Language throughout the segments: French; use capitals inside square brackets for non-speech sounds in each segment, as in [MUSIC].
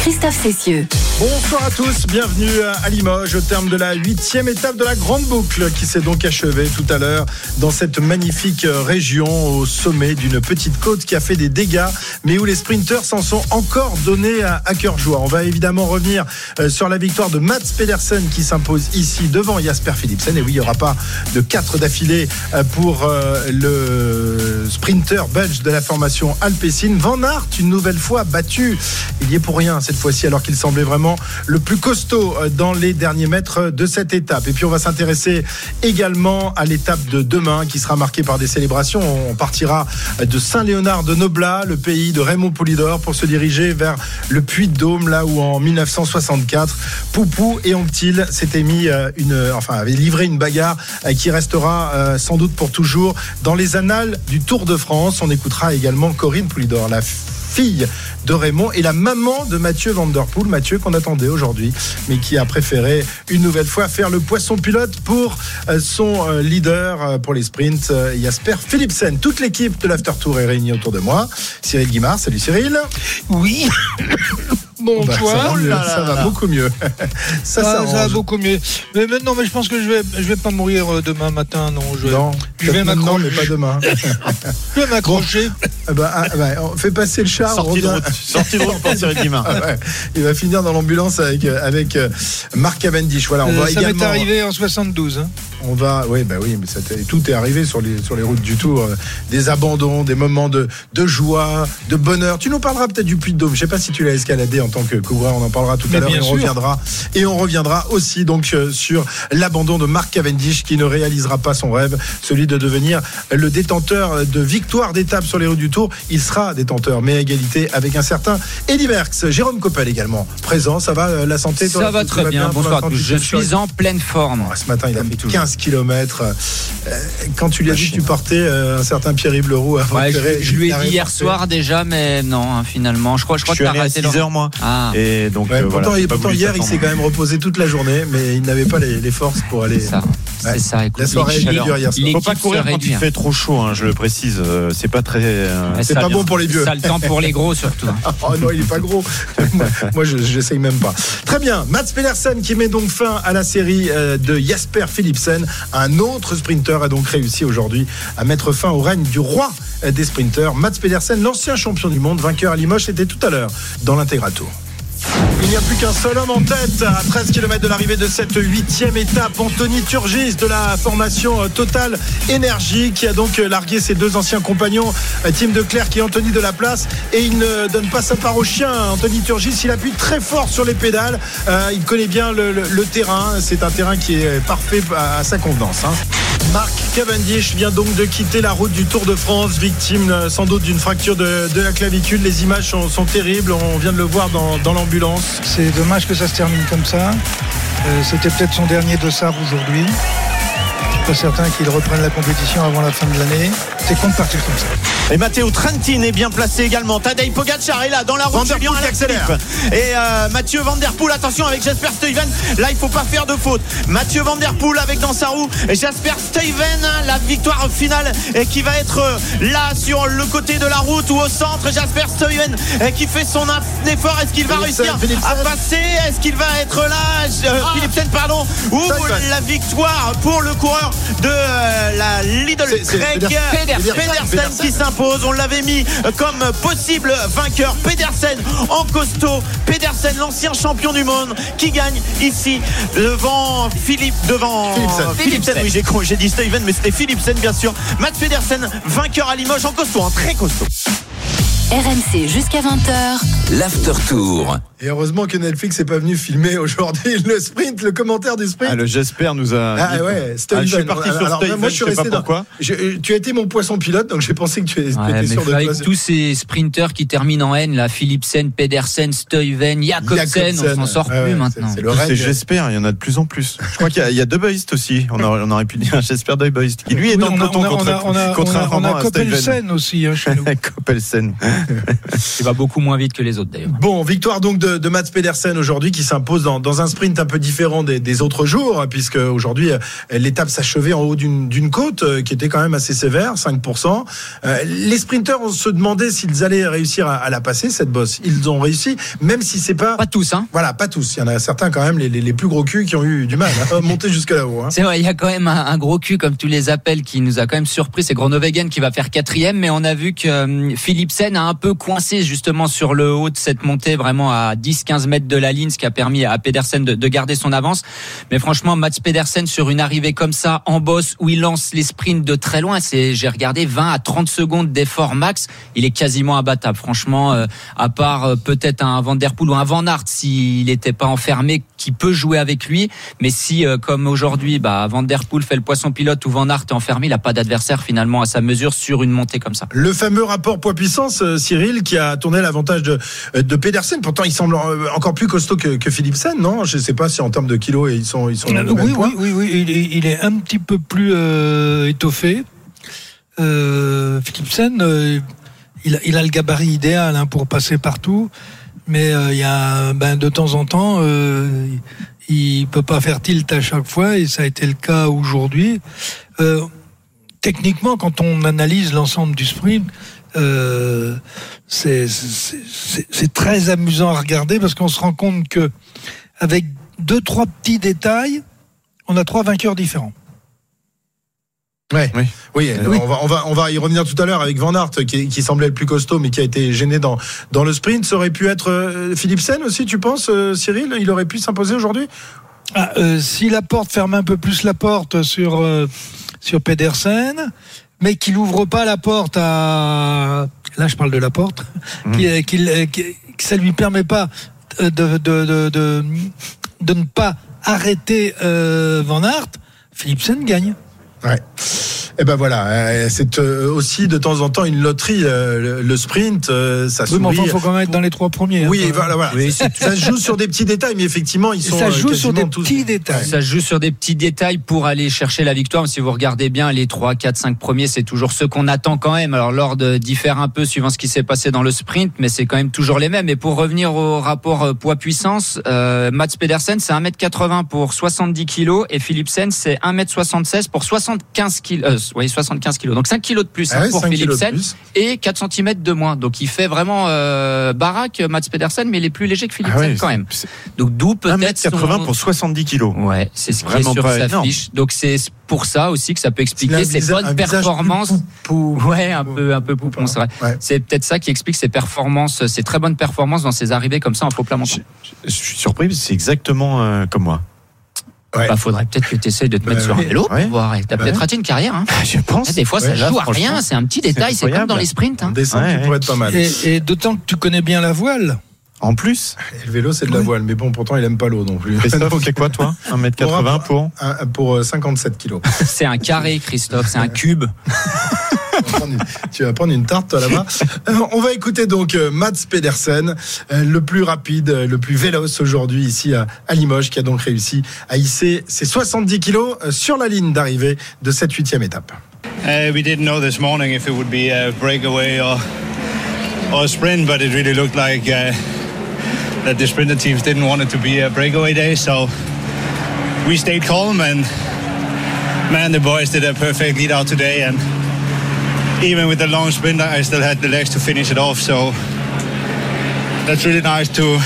Christophe Cessieux. Bonsoir à tous, bienvenue à Limoges au terme de la huitième étape de la grande boucle qui s'est donc achevée tout à l'heure dans cette magnifique région au sommet d'une petite côte qui a fait des dégâts mais où les sprinteurs s'en sont encore donnés à, cœur joie. On va évidemment revenir euh, sur la victoire de Mats Pedersen qui s'impose ici devant Jasper Philipsen et oui il n'y aura pas de quatre d'affilée euh, pour euh, le sprinter belge de la formation Alpecin. Van Aert une nouvelle fois battu, il y est pour rien cette fois-ci alors qu'il semblait vraiment le plus costaud euh, dans les derniers mètres de cette étape. Et puis on va s'intéresser également à l'étape de demain qui sera marquée par des célébrations. On partira de Saint-Léonard de Noblat, le pays de Raymond Poulidor, pour se diriger vers le Puy de Dôme, là où en 1964, Poupou et Anctil s'étaient mis euh, une, enfin, avaient livré une bagarre euh, qui restera sans doute pour toujours dans les annales du Tour de France. On écoutera également Corinne Poulidor, la fille de Raymond et la maman de Mathieu Vanderpool, Mathieu qu'on attendait aujourd'hui, mais qui a préféré une nouvelle fois faire le poisson pilote pour euh, son euh, leader euh, pour les sprints, Jasper Philipsen. Toute l'équipe de l'After Tour est réunie autour de moi. Cyril Guimard, salut Cyril. Oui. Bon, bah, ça, va, ça va beaucoup mieux. [LAUGHS] ça, ça, va beaucoup mieux. Mais maintenant, mais je pense que je vais, je vais pas mourir demain matin. Non, je, non, je vais m'accrocher. mais pas demain. [LAUGHS] je vais m'accrocher. Bon, bah, ah, bah, on fait passer le char. Sortie de route, sortie de route pour Cyril Guimard. Ah, ouais. Il va finir dans l'ambulance avec, avec Marc Cavendish. Voilà, on euh, va ça également... m'est arrivé en 72. Hein. On va, oui, bah oui, mais ça tout est arrivé sur les, sur les routes du Tour. Des abandons, des moments de, de joie, de bonheur. Tu nous parleras peut-être du Puy de Dôme. Je sais pas si tu l'as escaladé en tant que coureur. On en parlera tout à l'heure. Et on reviendra. Et on reviendra aussi donc euh, sur l'abandon de Marc Cavendish qui ne réalisera pas son rêve, celui de devenir le détenteur de victoire d'étape sur les routes du Tour. Il sera détenteur, mais à égalité avec un certain Eddie Merckx. Jérôme Coppel également présent. Ça va euh, la santé toi, Ça va très bien. Bonsoir. Je suis en pleine forme. Ce matin, il a fait 15 km. Quand tu lui as dit que tu portais un certain Pierre-Yves Leroux à ouais, je, je, lui ai dit hier soir déjà, mais non, hein, finalement. Je crois, je crois je que tu as arrêté 6 heures, moi. Ah. Et donc, ouais, euh, pourtant, voilà, pourtant hier, il s'est quand même reposé toute la journée, mais il n'avait pas les, les, forces pour aller. C'est ça. Ouais. ça. Écoute, la soirée est dure hier soir. Faut pas courir quand il fait trop chaud, hein, je le précise. Euh, c'est pas très. Euh, c'est pas bon pour les vieux. Ça le temps pour les gros surtout. [LAUGHS] oh non, il est pas gros. [LAUGHS] moi, moi j'essaye même pas. Très bien. Mats Pedersen qui met donc fin à la série de Jasper Philipsen. Un autre sprinter a donc réussi aujourd'hui à mettre fin au règne du roi des sprinters. Mats Pedersen, l'ancien champion du monde, vainqueur à Limoges, était tout à l'heure dans l'intégral tour. Il n'y a plus qu'un seul homme en tête à 13 km de l'arrivée de cette huitième étape. Anthony Turgis de la formation Total Énergie qui a donc largué ses deux anciens compagnons, Tim Declerc et Anthony de la Place. Et il ne donne pas sa part au chien. Anthony Turgis, il appuie très fort sur les pédales. Euh, il connaît bien le, terrain. C'est un terrain qui est parfait à, à sa convenance. Hein. Marc Cavendish vient donc de quitter la route du Tour de France, victime sans doute d'une fracture de, de, la clavicule. Les images sont, terribles. On vient de le voir dans, l'ambulance. C'est dommage que ça se termine comme ça. Euh, C'était peut-être son dernier dossard aujourd'hui. Pas certain qu'il reprenne la compétition avant la fin de l'année. C'est con de partir comme ça. Et Matteo Trentin est bien placé également. Tadej Pogacar est là dans la route Julien accélère. Et euh, Mathieu Van Der Poel, attention avec Jasper Stuyven. Là, il faut pas faire de faute. Mathieu Van Der Poel avec dans sa roue Jasper Stuyven, la victoire finale et qui va être là sur le côté de la route ou au centre. Jasper Stuyven qui fait son effort. Est-ce qu'il va réussir à passer? Est-ce qu'il va être là? Euh, ah. Philipsen, pardon. Ou la victoire pour le coureur de euh, la Lidl Craig Pedersen qui s'impose on l'avait mis comme possible vainqueur. Pedersen en costaud. Pedersen, l'ancien champion du monde, qui gagne ici devant Philippe, devant Philipsen. Philipsen. Oui, j'ai dit Steven, mais c'était Philipsen, bien sûr. Matt Pedersen, vainqueur à Limoges en costaud, en très costaud. RMC jusqu'à 20h. L'After Tour. Et heureusement que Netflix n'est pas venu filmer aujourd'hui le sprint, le commentaire du sprint. Ah, le Jasper nous a. Ah ouais, ah, je suis parti sur alors, moi, je suis resté dans... pourquoi. Je, tu as été mon poisson pilote, donc j'ai pensé que tu étais ouais, sûr de Avec tous ces sprinteurs qui terminent en N, là, Philipsen, Pedersen, Stuyven, Jacobsen, on s'en sort ouais, plus maintenant. C'est Jasper, il y en a de plus en plus. Je crois qu'il y, y, a deux aussi. On, aurait, on aurait pu dire Jasper Deuboist, qui lui est dans le peloton contrairement on a, on a Coppelsen aussi hein, chez nous. [LAUGHS] Coppelsen. Il va beaucoup moins vite que les autres d'ailleurs. Bon, victoire donc de de, de Mats Pedersen aujourd'hui qui s'impose dans, dans, un sprint un peu différent des, des autres jours, puisque aujourd'hui l'étape s'achevait en haut d'une côte qui était quand même assez sévère, 5%. les sprinteurs, on se demandait s'ils allaient réussir à, à, la passer cette bosse. Ils ont réussi, même si c'est pas pas tous, hein. Voilà, pas tous. Il y en a certains quand même, les, les, les plus gros culs qui ont eu du mal [LAUGHS] à monter jusque là-haut. Hein. C'est vrai, il y a quand même un, un, gros cul comme tous les appels qui nous a quand même surpris. C'est Gronovegen qui va faire quatrième, mais on a vu que euh, Philipsen a un peu coincé justement sur le haut de cette montée, vraiment à 10-15 mètres de la ligne, ce qui a permis à Pedersen de, de garder son avance. Mais franchement, Mats Pedersen sur une arrivée comme ça en boss où il lance les sprints de très loin, c'est j'ai regardé 20 à 30 secondes d'effort max, il est quasiment abattable. Franchement, euh, à part euh, peut-être un Van Der Poel ou un Van Aert s'il n'était pas enfermé, qui peut jouer avec lui. Mais si euh, comme aujourd'hui, bah, Van Der Poel fait le poisson pilote ou Van Aert est enfermé, il n'a pas d'adversaire finalement à sa mesure sur une montée comme ça. Le fameux rapport poids-puissance, Cyril, qui a tourné l'avantage de, de Pedersen. Pourtant, il semble encore plus costaud que, que Philipsen, non? Je ne sais pas si en termes de kilos, ils sont, ils sont oui, oui, oui, oui, il est, il est un petit peu plus euh, étoffé. Euh, Philipsen, euh, il, a, il, a le gabarit idéal hein, pour passer partout, mais il y a ben, de temps en temps, euh, il peut pas faire tilt à chaque fois, et ça a été le cas aujourd'hui. techniquement, quand on analyse l'ensemble du sprint, euh, c'est très amusant à regarder parce qu'on se rend compte que avec deux trois petits détails, on a trois vainqueurs différents. Ouais. Oui, oui, oui. On, va, on, va, on va y revenir tout à l'heure avec Van Aert qui, qui, semblait le plus costaud mais qui a été gêné dans, dans le sprint. Ça aurait pu être euh, Philipsen aussi, tu penses, euh, Cyril? Il aurait pu s'imposer aujourd'hui? Ah, euh, Si la porte ferme un peu plus la porte sur, euh, sur Pedersen, mais qu'il n'ouvre pas la porte à. Là, je parle de la porte, mmh. ça lui permet pas de, de, de, de, de ne pas arrêter euh, Van Aert, Philipsen gagne. Ouais. Et ben voilà, euh, c'est euh, aussi de temps en temps une loterie, euh, le sprint, ça Oui, mais enfin, il faut quand même être dans les trois premiers. Oui, hein, voilà, voilà. Oui, ça se joue sur des petits détails, mais effectivement, ils sont. Ça joue sur des tous... petits détails. Ça joue sur des petits détails pour aller chercher la victoire. Si vous regardez bien, les 3, 4, 5 premiers, c'est toujours ceux qu'on attend quand même. Alors, l'ordre diffère un peu suivant ce qui s'est passé dans le sprint, mais c'est quand même toujours les mêmes. Et pour revenir au rapport poids-puissance, euh, Mats Pedersen, c'est 1m80 pour 70 kg et Philipsen, c'est 1m76 pour 75 kg. Euh, oui, 75 kg. Donc 5 kg de plus ah hein, pour Philipsen et 4 cm de moins. Donc il fait vraiment euh, baraque Mats Pedersen, mais il est plus léger que Philipsen ah quand même. Donc d'où peut-être 80 son... pour 70 kg. Ouais, c'est ce qui est sur sa fiche. Donc c'est pour ça aussi que ça peut expliquer ses bonnes performances. Pou, pou, ouais, un peu un peu poupon, c'est vrai. Ouais. C'est peut-être ça qui explique ses performances, ses très bonnes performances dans ses arrivées comme ça en faux plat montant. Je, je, suis surpris, c'est exactement euh, comme moi. Ouais. Bah, faudrait peut-être que tu essayes de te bah, mettre sur un vélo ouais. pour voir. T'as bah, peut-être raté une carrière. Hein. Je pense. Des fois, ça joue à rien. C'est un petit détail. C'est comme dans les sprints. Hein. Descendre, tu pourrais être pas mal. Et, et d'autant que tu connais bien la voile. En plus et Le vélo, c'est de la voile. Mais bon, pourtant, il aime pas l'eau non plus. [LAUGHS] Christophe, c'est quoi, toi 1m80 pour Pour, pour 57 kilos. [LAUGHS] C'est un carré, Christophe. C'est un cube. tu vas prendre une tarte toi là-bas. On va écouter donc Mats Pedersen, le plus rapide, le plus véloce aujourd'hui ici à Limoges, qui a donc réussi à hisser ses 70 kilos sur la ligne d'arrivée de cette huitième étape. Uh, we didn't know this morning if it would be a breakaway or, or a sprint, but it really looked like uh, that the sprinter teams didn't want it to be a breakaway day, so we stayed calm and man, the boys did a perfect lead out today and even with the long sprint, I still had the legs to finish it off. So that's really nice to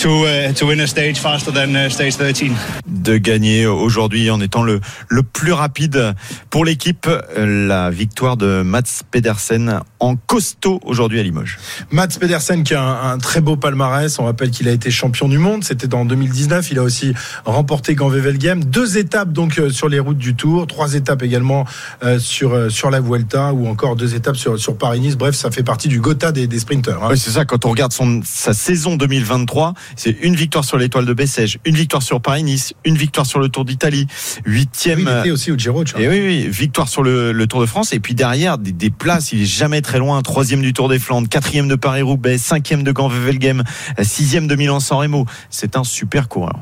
to uh, to win a stage faster than uh, stage 13. De gagner aujourd'hui en étant le le plus rapide pour l'équipe, la victoire de Mats Pedersen en costaud aujourd'hui à Limoges. Mats Pedersen qui a un, un, très beau palmarès. On rappelle qu'il a été champion du monde. C'était en 2019. Il a aussi remporté Gand-Wevelgem. Deux étapes donc euh, sur les routes du Tour, trois étapes également euh, sur euh, sur la Vuelta ou encore deux étapes sur sur Paris-Nice. Bref, ça fait partie du Gotha des, des sprinteurs. Hein. Oui, c'est ça. Quand on regarde son sa saison 2023, c'est une victoire sur l'Étoile de Bessèges, une victoire sur Paris-Nice, une victoire sur le Tour d'Italie, huitième. Oui, il était aussi au Giro. Et oui, oui, victoire sur le, le, Tour de France. Et puis derrière, des, des places, il est jamais très loin. Troisième du Tour des Flandres, quatrième de Paris-Roubaix, cinquième de Gand-Wevelgem, sixième de Milan-San Remo. C'est un super coureur.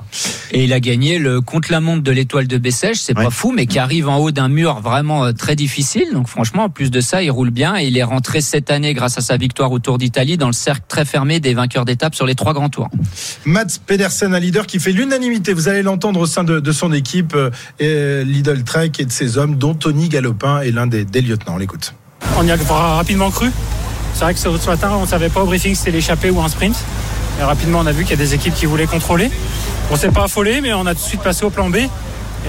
Et il a gagné le contre-la-montre de l'étoile de Bessèges, c'est pas fou, mais qui arrive en haut d'un mur vraiment euh, très difficile. Donc franchement, en plus de ça, il roule bien et il est rentré cette année grâce à sa victoire au Tour d'Italie dans le cercle très fermé des vainqueurs d'étape sur les trois grands tours. Mats Pedersen, un leader qui fait l'unanimité. Vous allez l'entendre au sein de, son équipe, euh, Lidl Trek et de ses hommes, dont Tony Galopin est l'un des, des lieutenants. On l'écoute. On y a rapidement cru. C'est vrai que ce matin, on ne savait pas au briefing si c'était l'échappée ou un sprint. Et rapidement, on a vu qu'il y a des équipes qui voulaient contrôler. On s'est pas affolé, mais on a tout de suite passé au plan B.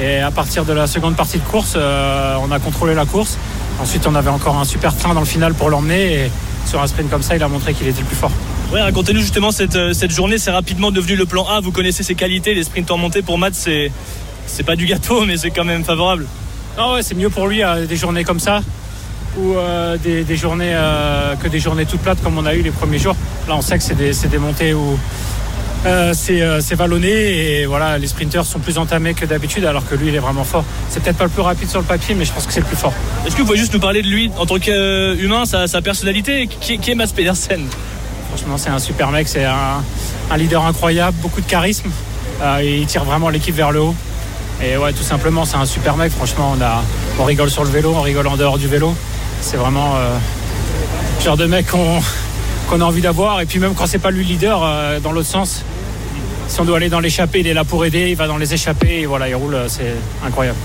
Et à partir de la seconde partie de course, euh, on a contrôlé la course. Ensuite, on avait encore un super train dans le final pour l'emmener. Sur un sprint comme ça, il a montré qu'il était le plus fort. Ouais, racontez-nous justement cette, euh, cette journée. C'est rapidement devenu le plan A. Vous connaissez ses qualités. Les sprints en montée pour Matt, c'est, c'est pas du gâteau, mais c'est quand même favorable. Ah ouais, c'est mieux pour lui à des journées comme ça ou euh, des, des, journées euh, que des journées toutes plates comme on a eu les premiers jours. Là, on sait que c'est des, des, montées où euh, c'est vallonné et voilà, les sprinteurs sont plus entamés que d'habitude alors que lui, il est vraiment fort. C'est peut-être pas le plus rapide sur le papier, mais je pense que c'est le plus fort. Est-ce que vous pouvez juste nous parler de lui en tant qu'humain, sa, sa, personnalité qui, qui est Mats Pedersen? Franchement, c'est un super mec, c'est un, un, leader incroyable, beaucoup de charisme. il tire vraiment l'équipe vers le haut. Et ouais, tout simplement, c'est un super mec. Franchement, on, a, on rigole sur le vélo, on rigole en dehors du vélo. C'est vraiment euh, le genre de mec qu'on qu'on a envie d'avoir. Et puis même quand c'est pas lui le leader, euh, dans l'autre sens, si on doit aller dans l'échappée, il est là pour aider, il va dans les échappées, et voilà, il roule, c'est incroyable.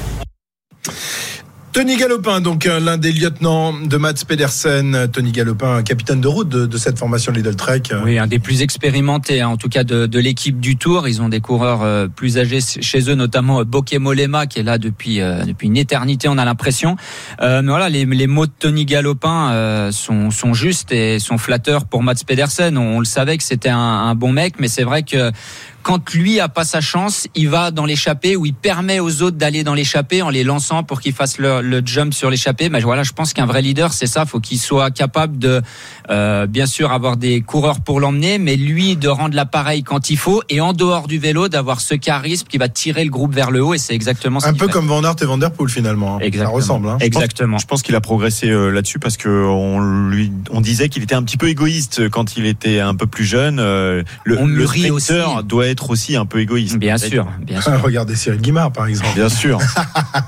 Tony Galopin, donc euh, l'un des lieutenants de Mats Pedersen. Tony Galopin, capitaine de route de, de cette formation Lidl Trek. Oui, un des plus expérimentés, hein, en tout cas de, de l'équipe du Tour. Ils ont des coureurs euh, plus âgés chez eux, notamment euh, Bokeh Molema, qui est là depuis depuis une éternité, on a l'impression. mais voilà, les, les, mots de Tony Galopin sont, sont justes et sont flatteurs pour Mats Pedersen. On, on le savait que c'était un, un bon mec, mais c'est vrai que quand lui a pas sa chance, il va dans l'échappée où il permet aux autres d'aller dans l'échappée en les lançant pour qu'ils fassent le, le, jump sur l'échappée. Mais voilà, je pense qu'un vrai leader, c'est ça. Faut qu'il soit capable de, euh, bien sûr, avoir des coureurs pour l'emmener, mais lui de rendre l'appareil quand il faut et en dehors du vélo d'avoir ce charisme qui va tirer le groupe vers le haut. Et c'est exactement un peu comme Van Aert et Van Der Poel finalement. Exactement. Ça ressemble. Hein. Exactement. Je pense, qu'il a progressé euh, là-dessus parce que on lui, on disait qu'il était un petit peu égoïste quand il était un peu plus jeune. Euh, le, on le rit aussi. doit être aussi un peu égoïste. Bien sûr, bien sûr. Regardez Cyril Guimard par exemple. Bien sûr.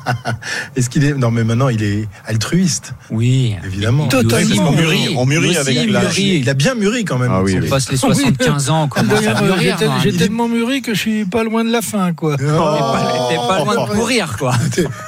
[LAUGHS] Est-ce qu'il est non mais maintenant il est altruiste. Oui, évidemment. Totalement. On mûrit, on mûrit avec l'âge. Il a bien mûri quand même. Ah oui, on passe les 75 ans. J'ai tellement mûri que je suis pas loin de la fin quoi. T'es pas, pas, loin de mourir quoi.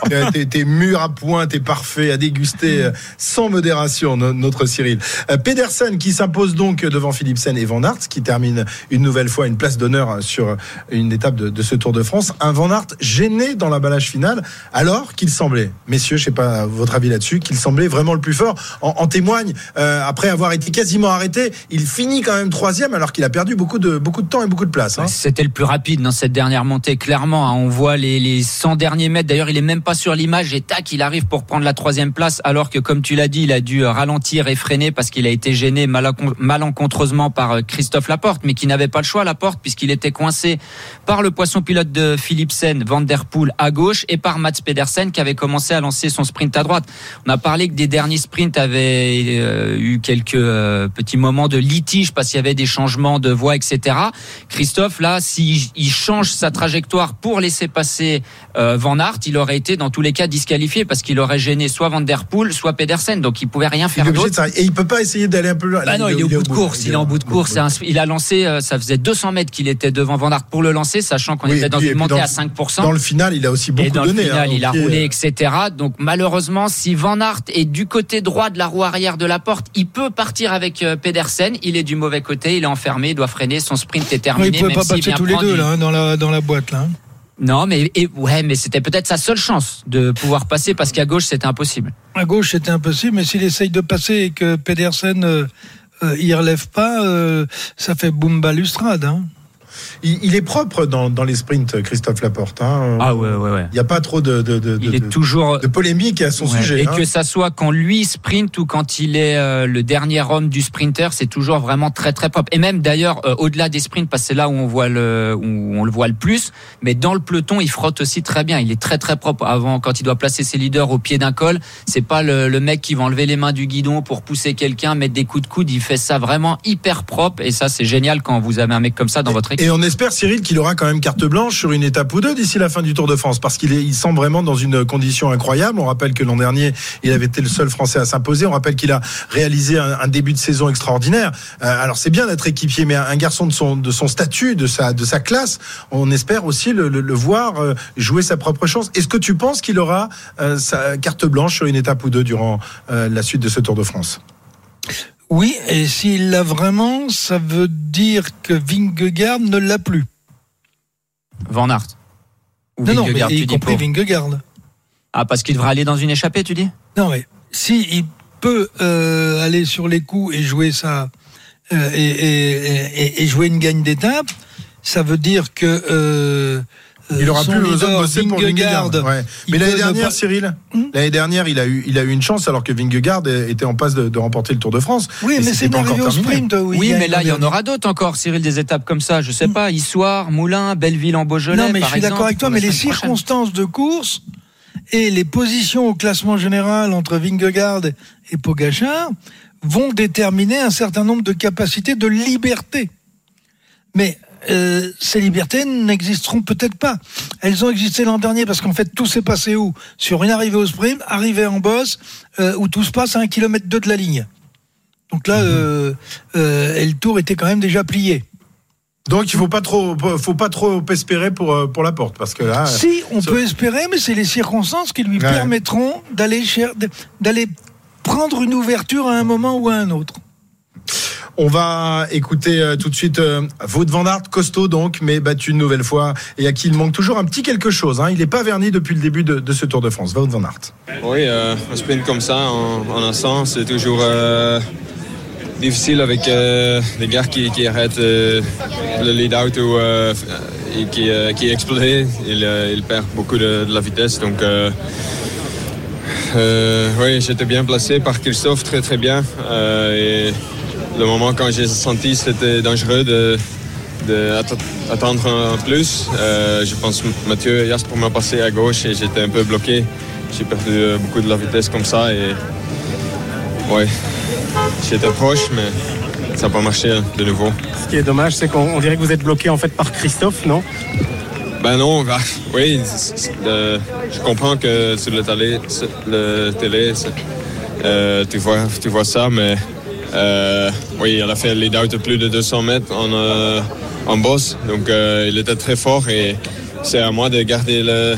[LAUGHS] T'es mûr à point, t'es parfait à déguster sans modération notre Cyril. Pedersen qui s'impose donc devant Philipsen et Van Aert qui termine une nouvelle fois une place d'honneur sur une étape de, ce Tour de France. Un Van Aert gêné dans l'emballage final, alors qu'il semblait, messieurs, je sais pas votre avis là-dessus, qu'il semblait vraiment le plus fort. En, témoigne, euh, après avoir été quasiment arrêté, il finit quand même troisième, alors qu'il a perdu beaucoup de, beaucoup de temps et beaucoup de place. Hein. C'était le plus rapide dans cette dernière montée, clairement. Hein. On voit les, les 100 derniers mètres. D'ailleurs, il est même pas sur l'image et tac, il arrive pour prendre la troisième place, alors que, comme tu l'as dit, il a dû ralentir et freiner parce qu'il a été gêné malencontreusement par euh, Christophe Laporte, mais qui n'avait pas le choix, Laporte, puisqu'il était coincé par le poisson pilote de Philipsen, Van Der Poel à gauche et par Mats Pedersen qui avait commencé à lancer son sprint à droite. On a parlé que des derniers sprints avaient euh, eu quelques euh, petits moments de litige parce qu'il y avait des changements de voie, etc. Christophe, là, s'il change sa trajectoire pour laisser passer euh, Van Aert, il aurait été dans tous les cas disqualifié parce qu'il aurait gêné soit Van Der Poel, soit Pedersen, donc il pouvait rien faire d'autre. Et il peut pas essayer d'aller un peu loin. Bah non, il, est au bout de course. Il est en bout de course. Il a lancé, ça faisait 200 mètres qu'il était devant Van Aert pour le lancer, sachant qu'on oui, était dans puis, une montée dans, à 5%. Dans le final, il a aussi beaucoup et dans donné. Le final, hein, il a pied, roulé, euh... etc. Donc malheureusement, si Van Aert est du côté droit de la roue arrière de la porte, il peut partir avec euh, Pedersen. Il est du mauvais côté, il est enfermé, il doit freiner. Son sprint est terminé. Oui, il ne pouvait pas passer tous les deux là, hein, dans, la, dans la boîte là. Non, mais et, ouais, mais c'était peut-être sa seule chance de pouvoir passer parce qu'à gauche c'était impossible. À gauche c'était impossible, mais s'il essaye de passer et que Pedersen euh, euh, y relève pas, euh, ça fait boum balustrade. Hein. Il, il, est propre dans, dans, les sprints, Christophe Laporte. Hein. Ah ouais, ouais, ouais. Il n'y a pas trop de, de, de, il de, est toujours de polémique à son ouais, sujet. Et hein. que ça soit quand lui sprint ou quand il est euh, le dernier homme du sprinter, c'est toujours vraiment très très propre. Et même d'ailleurs, euh, au-delà des sprints, parce que c'est là où on voit le où on le voit le plus, mais dans le peloton, il frotte aussi très bien. Il est très très propre. Avant, quand il doit placer ses leaders au pied d'un col, c'est pas le, le, mec qui va enlever les mains du guidon pour pousser quelqu'un, mettre des coups de coude. Il fait ça vraiment hyper propre. Et ça, c'est génial quand vous avez un mec comme ça dans votre équipe. Et on on espère, Cyril, qu'il aura quand même carte blanche sur une étape ou deux d'ici la fin du Tour de France, parce qu'il il semble vraiment dans une condition incroyable. On rappelle que l'an dernier, il avait été le seul Français à s'imposer. On rappelle qu'il a réalisé un, un début de saison extraordinaire. Euh, alors c'est bien d'être équipier, mais un garçon de son, de son statut, de sa, de sa classe, on espère aussi le, le, le voir euh, jouer sa propre chance. Est-ce que tu penses qu'il aura euh, sa carte blanche sur une étape ou deux durant euh, la suite de ce Tour de France? Oui, et s'il l'a vraiment, ça veut dire que Vingegaard ne l'a plus. Van Aert. Ou non, non, mais y compris pour- Vingegaard. Ah, parce qu'il devrait aller dans une échappée, tu dis? Non, mais si il peut euh, aller sur les coups et jouer ça euh, et, et- et- et jouer une gagne d'étape, ça veut dire que euh, Il aura son plus besoin de bosser pour Vingegaard. Ouais. Mais l'année dernière, pas- Cyril, Hmm l'année dernière, il a eu, il a eu une chance alors que Vingegaard était en passe de, de remporter le Tour de France. Oui, Et mais c'est pas encore sprint. Oui, mais là, il y en aura d'autres encore, Cyril, des étapes comme ça. Je sais pas, Issoire, Moulin, Belleville en Beaujolais. Non, mais je suis d'accord avec toi, mais les circonstances de course et les positions au classement général entre Vingegaard et Pogachar vont déterminer un certain nombre de capacités de liberté. Mais euh, ces libertés n'existeront peut-être pas. Elles ont existé l'an dernier parce qu'en fait tout s'est passé où? Sur une arrivée au sprint, arrivée en boss, euh, où tout se passe à un kilomètre deux de la ligne. Donc là, euh, euh, le tour était quand même déjà plié. Donc il faut pas trop, faut pas trop espérer pour pour la porte parce que là. Si, on peut espérer, mais c'est les circonstances qui lui Ouais. permettront d'aller d'aller prendre une ouverture à un moment ou à un autre. On va écouter euh, tout de suite euh, Wout van Aert, costaud donc, mais battu une nouvelle fois et à qui il manque toujours un petit quelque chose. Hein. Il n'est pas verni depuis le début de, ce Tour de France. Wout van Aert. Oui, euh, un sprint comme ça, en, en instant, c'est toujours euh, difficile avec euh, des gars qui, arrêtent euh, le lead-out ou euh, qui, euh, explosé. Il, euh, perd beaucoup de, la vitesse. Donc, euh, euh, oui, j'étais bien placé par Christophe, très très bien. Euh, le moment quand j'ai senti c'était dangereux de, de atta- attendre un plus, euh, je pense que Mathieu et Jasper m'a passé à gauche et j'étais un peu bloqué. J'ai perdu euh, beaucoup de la vitesse comme ça et ouais, j'étais proche mais ça n'a pas marché de nouveau. Ce qui est dommage, c'est qu'on on dirait que vous êtes bloqué en fait par Christophe, non? Ben non, bah, [LAUGHS] oui, je comprends que sur le télé, le euh, tu, vois, tu vois ça, mais oui, il a fait le lead-out de plus de 200 mètres en, euh, en boss, donc euh, il était très fort et c'est à moi de garder le,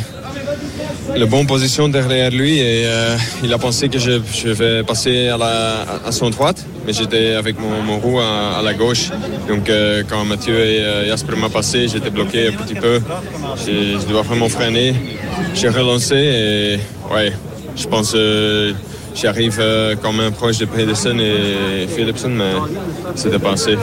le bon position derrière lui et euh, il a pensé que je, je vais passer à, la, à son droite, mais j'étais avec mon, mon roue à, à la gauche. Donc euh, quand Mathieu et euh, Jasper m'a passé, j'étais bloqué un petit peu. Je dois vraiment freiner. J'ai relancé et ouais, je pense j'arrive euh, quand même proche de Pedersen et Philipsen, mais c'était pas assez.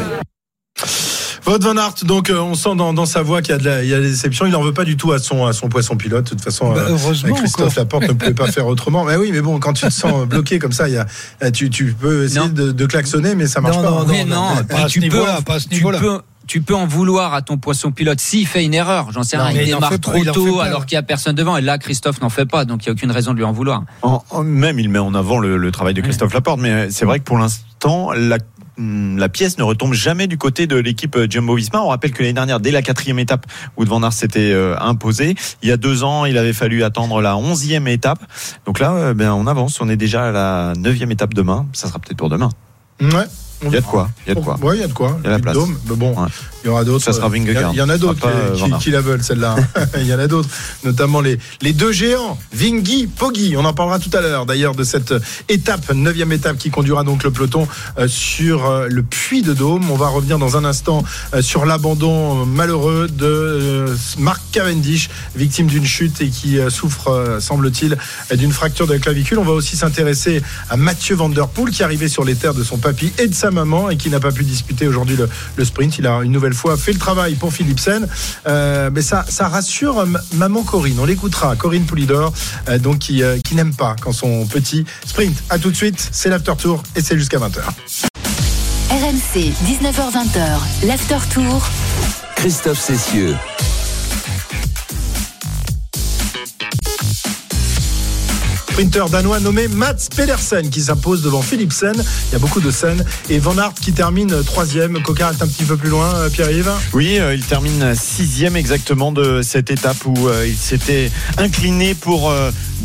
Wout van Aert, donc euh, on sent dans, dans sa voix qu'il y a de la, il y a des déceptions. Il n'en veut pas du tout à son, à son poisson pilote. De toute façon, Bah, euh, heureusement Christophe encore. Laporte ne pouvait pas faire autrement. Mais oui, mais bon, quand tu te sens [LAUGHS] bloqué comme ça, il y a, euh, tu, tu peux essayer Non. de, de klaxonner, mais ça marche Non, pas. non. Oui, non, non, pas à ce tu peux, niveau-là, tu peux- en vouloir à ton poisson pilote s'il fait une erreur. J'en sais rien, il démarre trop tôt pas. alors qu'il y a personne devant. Et là, Christophe n'en fait pas, donc il n'y a aucune raison de lui en vouloir. En- en- même il met en avant le, le travail de Christophe Laporte, mais euh, c'est vrai que pour l'instant, la, hum, la pièce ne retombe jamais du côté de l'équipe euh, Jumbo-Visma. On rappelle que l'année dernière, dès la quatrième étape, Wout van Aert s'était euh, imposé. Il y a deux ans, il avait fallu attendre la onzième étape. Donc là, euh, ben, on avance. On est déjà à la neuvième étape demain. Ça sera peut-être pour demain. Ouais. Il y a de quoi. Il y a de quoi. Ouais, il y a de quoi. Il y a la place. dôme, mais bon, Ouais. Il y aura d'autres. Ça sera a- Vingegaard. Il y en a d'autres euh, qui, la veulent, celle-là. [LAUGHS] [LAUGHS] il y en a d'autres, notamment les, les deux géants, Vingy, Poggi. On en parlera tout à l'heure, d'ailleurs, de cette étape, neuvième étape qui conduira donc le peloton euh, sur euh, le puits de Dôme. On va revenir dans un instant euh, sur l'abandon malheureux de euh, Mark Cavendish, victime d'une chute et qui euh, souffre, euh, semble-t-il, euh, d'une fracture de la clavicule. On va aussi s'intéresser à Mathieu Van Der Poel qui est arrivé sur les terres de son papy et de sa maman et qui n'a pas pu disputer aujourd'hui le, le sprint. Il a une nouvelle fois fait le travail pour Philipsen. Euh, mais ça, ça rassure maman Corinne. On l'écoutera, Corinne Poulidor, euh, donc qui, euh, qui n'aime pas quand son petit sprint. À tout de suite, c'est l'after tour et c'est jusqu'à 20h. RMC, 19h20h, l'after tour. Christophe Cessieux. Sprinter danois nommé Mats Pedersen qui s'impose devant Philipsen. Il y a beaucoup de scènes. Et Van Aert qui termine troisième. Cocard est un petit peu plus loin, euh, Pierre-Yves. Oui, euh, il termine sixième exactement de cette étape où euh, il s'était incliné pour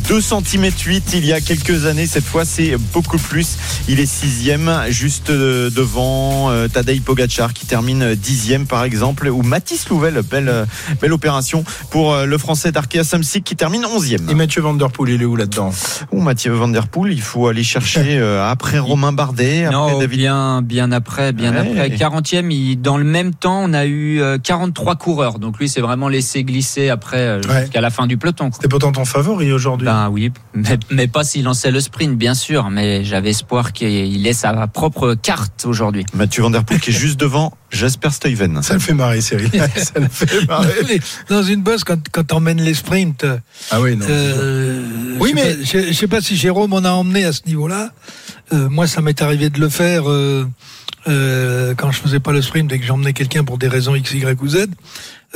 2 cm 8 il y a quelques années. Cette fois, c'est beaucoup plus. Il est sixième, juste euh, devant euh, Tadej Pogacar qui termine dixième par exemple, ou Mathis Louvel, belle, euh, belle opération pour le Français d'Arkea Samsic qui termine onzième. Et Mathieu Van Der Poel, il est où là-dedans? Ou Mathieu Van Der Poel, il faut aller chercher [LAUGHS] après Romain Bardet, après Non, David. bien, bien après, bien Ouais. après. 40e, il- dans le même temps, on a eu euh, 43 coureurs. Donc lui, c'est vraiment laissé glisser après Ouais. jusqu'à la fin du peloton. C'était pourtant ton favori aujourd'hui. Ben oui, mais, mais pas s'il lançait le sprint, bien sûr. Mais j'avais espoir qu'il ait sa propre carte aujourd'hui. Mathieu Van Der Poel qui est juste devant Jasper Stuyven. Ça le fait marrer, Cyril. [LAUGHS] Ça le fait marrer. Dans une bosse, quand, quand t'emmènes les sprints, Ah oui, non. euh, Oui, je sais mais- pas- je, je sais pas si Jérôme en a emmené à ce niveau-là. Euh, moi, ça m'est arrivé de le faire euh, euh, quand je faisais pas le sprint et que j'emmenais quelqu'un pour des raisons X, Y ou Z.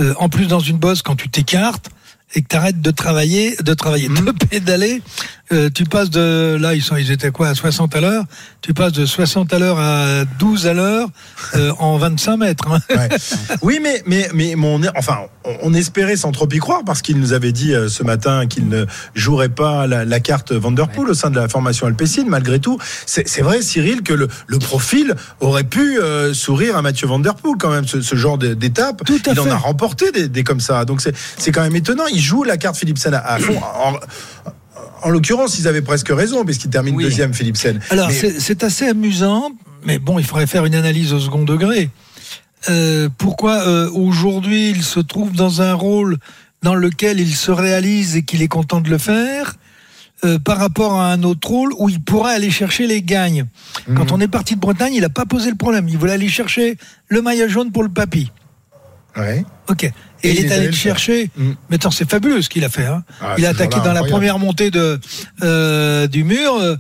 Euh, en plus, dans une bosse, quand tu t'écartes et que t'arrêtes de travailler, de travailler, Mhm. de pédaler, euh, tu passes de là, ils sont, ils étaient quoi, à 60 à l'heure? Tu passes de 60 à l'heure à 12 à l'heure euh, en 25 mètres. hein. Ouais. Oui, mais, mais, mais mon, enfin, on- espérait sans trop y croire parce qu'il nous avait dit euh, ce matin qu'il ne jouerait pas la, la carte Vanderpool au sein de la formation alpécine. Malgré tout, c'est vrai, Cyril, que le, le profil aurait pu euh, sourire à Mathieu Vanderpool quand même, ce, ce genre d'étape. Il en a remporté des, des comme ça. Donc c'est c'est quand même étonnant. Il joue la carte Philipsen à, à fond. En, en l'occurrence, ils avaient presque raison puisqu'il termine Oui. deuxième Philipsen. Alors Mais- c'est assez amusant, mais bon, il faudrait faire une analyse au second degré. Euh, pourquoi euh, aujourd'hui il se trouve dans un rôle dans lequel il se réalise et qu'il est content de le faire euh, par rapport à un autre rôle où il pourrait aller chercher les gagnes? Quand on est parti de Bretagne, il n'a pas posé le problème. Il voulait aller chercher le maillot jaune pour le papy. Ouais. Ok. Et, Et il il est allé le chercher. Mm. Mais attends, c'est fabuleux ce qu'il a fait. Hein. Ah, il a attaqué dans la première montée de, euh, du mur. euh,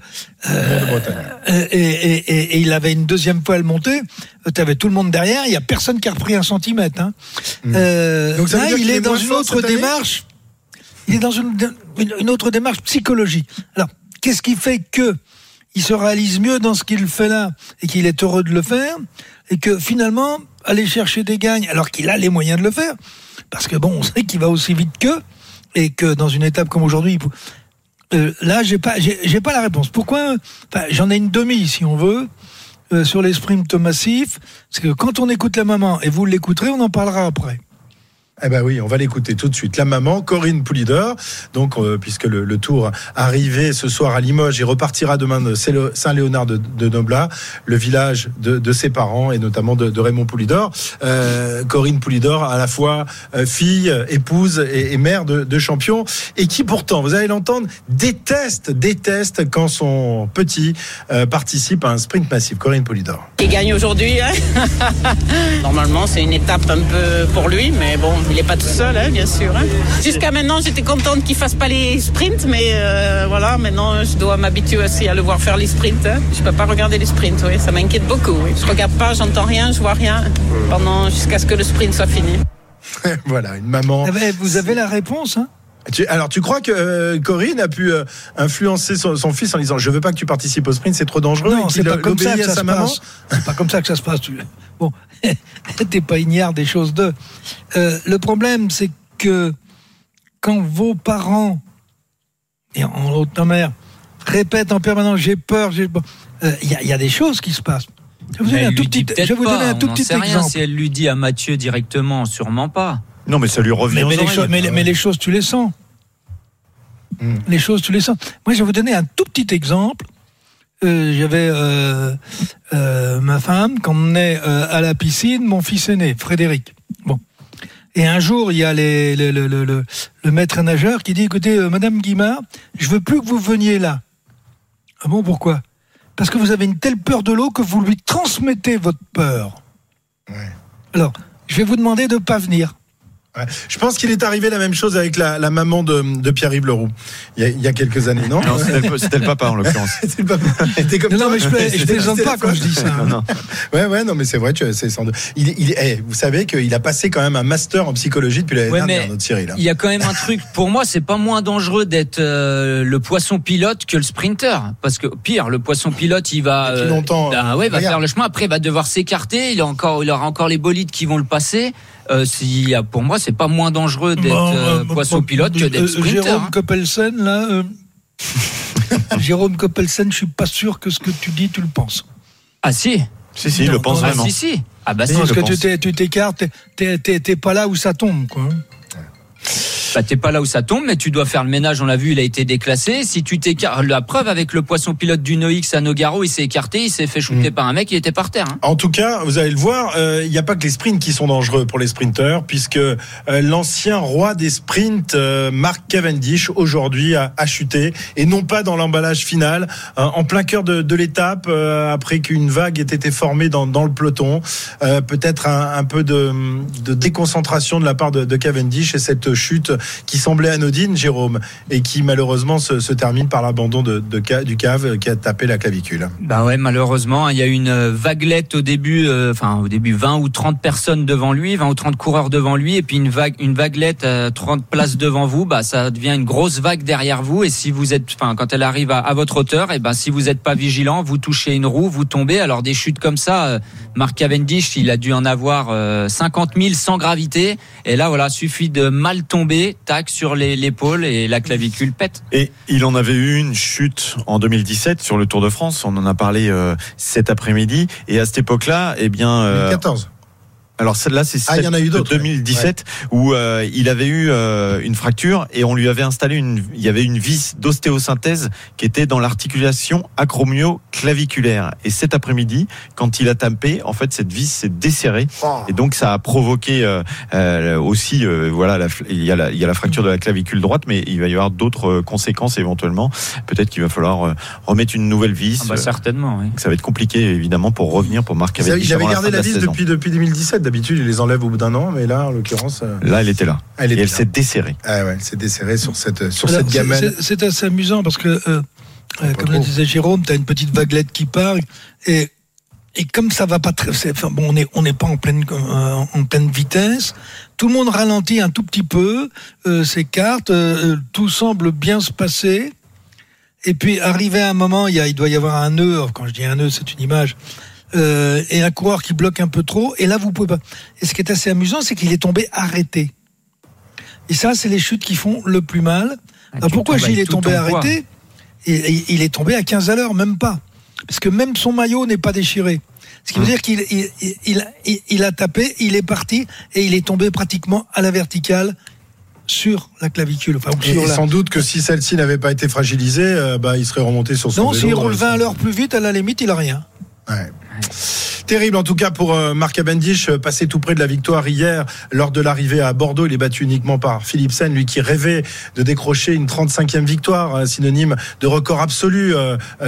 euh, et, et- et- et il avait une deuxième fois à le monter. Tu avais tout le monde derrière. Il y a personne qui a repris un centimètre. Hein. Euh, Mm. Donc ça veut là, il est est dans une autre démarche. Il est dans une, une, une autre démarche psychologique. Alors, qu'est-ce qui fait que il se réalise mieux dans ce qu'il fait là et qu'il est heureux de le faire et que finalement aller chercher des gagnes alors qu'il a les moyens de le faire parce que bon on sait qu'il va aussi vite qu'eux et que dans une étape comme aujourd'hui euh, là j'ai pas pas la réponse. Pourquoi enfin, j'en ai une demi si on veut euh, sur les sprints massifs. Parce que quand on écoute la maman et vous l'écouterez on en parlera après Eh ben oui, on va l'écouter tout de suite. La maman, Corinne Poulidor, donc euh, puisque le, le tour arrivé ce soir à Limoges et repartira demain de Saint-Léonard de, de Noblat, le village de, ses parents et notamment de, Raymond Poulidor. Euh, Corinne Poulidor, à la fois euh, fille, épouse et, mère de, champion, et qui pourtant, vous allez l'entendre, déteste, déteste quand son petit participe à un sprint massif. Corinne Poulidor. Il gagne aujourd'hui. hein? [LAUGHS] Normalement, c'est une étape un peu pour lui, mais bon, il n'est pas tout seul, hein, bien sûr. hein. Jusqu'à maintenant, j'étais contente qu'il fasse pas les sprints, mais euh, voilà, maintenant, je dois m'habituer aussi à le voir faire les sprints. hein. Je peux pas regarder les sprints, oui, ça m'inquiète beaucoup. Oui. Je regarde pas, j'entends rien, je vois rien pendant jusqu'à ce que le sprint soit fini. [LAUGHS] voilà, une maman. Eh ben, vous avez la réponse hein Tu- alors, tu crois que euh, Corinne a pu euh, influencer son, son fils en disant Je veux pas que tu participes au sprint, c'est trop dangereux Non, c'est pas comme ça que à ça sa se maman passe. C'est pas comme ça que ça se passe. Tu- Bon, [LAUGHS] t'es pas ignare des choses de. Euh, le problème, c'est que quand vos parents et en l'autre ta mère répètent en permanence j'ai peur, j'ai peur, euh, il y, a- il y a des choses qui se passent. Je vais vous donner un elle tout lui dit petit, peut-être je vais vous pas, donner un tout petit exemple. si elle lui dit à Mathieu directement, sûrement pas. Non, mais ça lui revient Mais, mais les mais, les- mais les choses, tu les sens. Hmm. Les choses, tu les sens. Moi, je vais vous donner un tout petit exemple. Euh, J'avais euh, euh, ma femme qui emmenait euh, à la piscine mon fils aîné, Frédéric. Bon. Et un jour, il y a les, le, le, le, le- le maître nageur qui dit écoutez, euh, Madame Guimard, je veux plus que vous veniez là. Ah bon, pourquoi? Parce que vous avez une telle peur de l'eau que vous lui transmettez votre peur. Alors, je vais vous demander de ne pas venir. Ouais. Je pense qu'il est arrivé la même chose avec la, la maman de, de Pierre-Yves Leroux il y, a, il y a quelques années, non? Non, c'était le, papa en l'occurrence. [LAUGHS] C'était le papa. Comme Non, toi. mais je plaisante pas quand je dis ça. Non, non. Ouais, ouais, non, mais c'est vrai, tu vois, c'est sans doute. Il, il, eh, vous savez qu'il a passé quand même un master en psychologie depuis l'année Ouais, dernière, mais notre Cyril. hein. Il y a quand même un truc. Pour moi, c'est pas moins dangereux d'être euh, le poisson pilote que le sprinter, parce que pire, le poisson pilote, il va, Depuis longtemps, bah, euh, ouais, va faire le chemin. Après, il va devoir s'écarter. Il a encore, il aura encore les bolides qui vont le passer. Euh, s'il y a- pour moi, c'est pas moins dangereux d'être Bon, euh, euh, poisson pilote que d'être sprinter. Jérôme hein. Koppelsen, là. euh, [LAUGHS] Jérôme Koppelsen, je suis pas sûr que ce que tu dis, tu le penses. Ah si. Si, si, il le pense Ah, vraiment. si si. Ah bah si. Parce que pense. tu t'es- tu t'écartes, t'es- t'es t'es pas là où ça tombe, quoi. Bah, t'es pas là où ça tombe, mais tu dois faire le ménage. On l'a vu, il a été déclassé. Si tu t'écartes, la preuve avec le poisson pilote du Noix à Nogaro, il s'est écarté, il s'est fait shooter par un mec, il était par terre. hein. En tout cas, vous allez le voir, euh, il n'y a pas que les sprints qui sont dangereux pour les sprinteurs, puisque euh, l'ancien roi des sprints, euh, Mark Cavendish, aujourd'hui a, a chuté, et non pas dans l'emballage final, euh, en plein cœur de, de l'étape, après qu'une vague ait été formée dans, dans le peloton. Peut-être un, un peu de, de déconcentration de la part de, de Cavendish et cette chute qui semblait anodine, Jérôme, et qui malheureusement se, termine par l'abandon de, du cave qui a tapé la clavicule. Bah ouais, malheureusement, il y a une euh, vaguelette au début, euh, enfin au début 20 ou 30 personnes devant lui, 20 ou 30 coureurs devant lui, et puis une vague, une vaguelette à 30 places devant vous, bah ça devient une grosse vague derrière vous, et si vous êtes, enfin quand elle arrive à, votre hauteur, et ben si vous n'êtes pas vigilant, vous touchez une roue, vous tombez. Alors des chutes comme ça, euh, Mark Cavendish, il a dû en avoir euh, 50 000 sans gravité, et là voilà, suffit de mal tomber, tac sur l'épaule et la clavicule pète. Et il en avait eu une chute en 2017 sur le Tour de France. On en a parlé euh, cet après-midi. Et à cette époque-là, eh bien, euh, 2014. Alors celle-là, c'est Ah, il y celle en a eu de d'autres, ouais. 2017 où euh, il avait eu euh, une fracture et on lui avait installé une, il y avait une vis d'ostéosynthèse qui était dans l'articulation acromio-claviculaire. Et cet après-midi, quand il a tapé, en fait, cette vis s'est desserrée Oh. et donc ça a provoqué euh, euh, aussi, euh, voilà, la, il y a la, il y a la fracture de la clavicule droite, mais il va y avoir d'autres euh, conséquences éventuellement. Peut-être qu'il va falloir euh, remettre une nouvelle vis. Ah bah certainement, oui. ça va être compliqué évidemment pour revenir pour Marc avant gardé de la vis depuis, depuis 2017. D'habitude, il les enlève au bout d'un an, mais là, en l'occurrence, euh, Là, elle était là. elle Et elle là. s'est desserrée. Ah ouais, elle s'est desserrée sur cette, sur Alors, cette c'est- gamelle. c'est- C'est assez amusant parce que, euh, euh, comme le disait Jérôme, tu as une petite vaguelette qui part et, et comme ça va pas très, c'est- enfin, bon, on n'est on n'est pas en pleine, euh, en pleine vitesse. Tout le monde ralentit un tout petit peu, euh, s'écarte, euh, euh, tout semble bien se passer. Et puis, arrivé à un moment, il, y a, il doit y avoir un nœud. Quand je dis un nœud, c'est une image. Euh, et un coureur qui bloque un peu trop. Et là, vous pouvez pas. Et ce qui est assez amusant, c'est qu'il est tombé arrêté. Et ça, c'est les chutes qui font le plus mal. Ah, Alors pourquoi avec est tombé arrêté et, et il est tombé à 15 à l'heure, même pas. Parce que même son maillot n'est pas déchiré. Ce qui veut Hum. dire qu'il il, il- il- il a tapé, il est parti et il est tombé pratiquement à la verticale sur la clavicule. Enfin, Et, sur et la- sans doute que si celle-ci n'avait pas été fragilisée, euh, bah, il serait remonté sur son Non, vélo. s'il roule euh, 20 à l'heure plus vite, à la limite, il a rien. Ouais. Nice. Terrible en tout cas pour euh, Marc Cavendish, euh, passé tout près de la victoire hier lors de l'arrivée à Bordeaux. Il est battu uniquement par Philipsen, lui qui rêvait de décrocher une 35e victoire, euh, synonyme de record absolu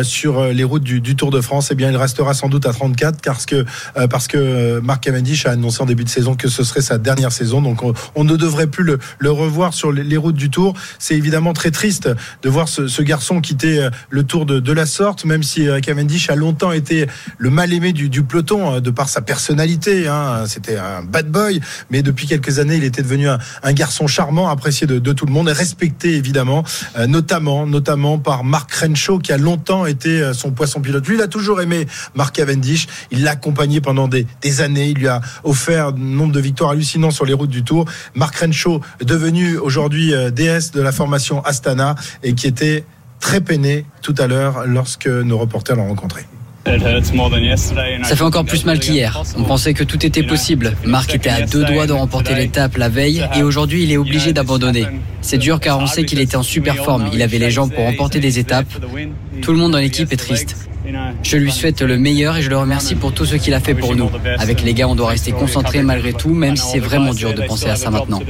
sur les routes du, Tour de France. Eh bien, il restera sans doute à 34 parce que, parce que Marc Cavendish a annoncé en début de saison que ce serait sa dernière saison. Donc on, ne devrait plus le, revoir sur les, routes du Tour. C'est évidemment très triste de voir ce, garçon quitter le Tour de, la sorte, même si Cavendish a longtemps été le mal aimé du, du peloton euh, de par sa personnalité. Hein. C'était un bad boy, mais depuis quelques années, il était devenu un, garçon charmant, apprécié de, tout le monde et respecté évidemment, euh, notamment, notamment par Mark Renshaw qui a longtemps été euh, son poisson pilote. Lui, il a toujours aimé Mark Cavendish. Il l'a accompagné pendant des, années. Il lui a offert un nombre de victoires hallucinants sur les routes du Tour. Mark Renshaw, devenu aujourd'hui DS de la formation Astana et qui était très peiné tout à l'heure lorsque nos reporters l'ont rencontré. Ça fait encore plus mal qu'hier. On pensait que tout était possible. Marc était à deux doigts de remporter l'étape la veille et aujourd'hui il est obligé d'abandonner. C'est dur car on sait qu'il était en super forme. Il avait les jambes pour remporter des étapes. Tout le monde dans l'équipe est triste. Je lui souhaite le meilleur et je le remercie pour tout ce qu'il a fait pour nous. Avec les gars, on doit rester concentré malgré tout, même si c'est vraiment dur de penser à ça maintenant.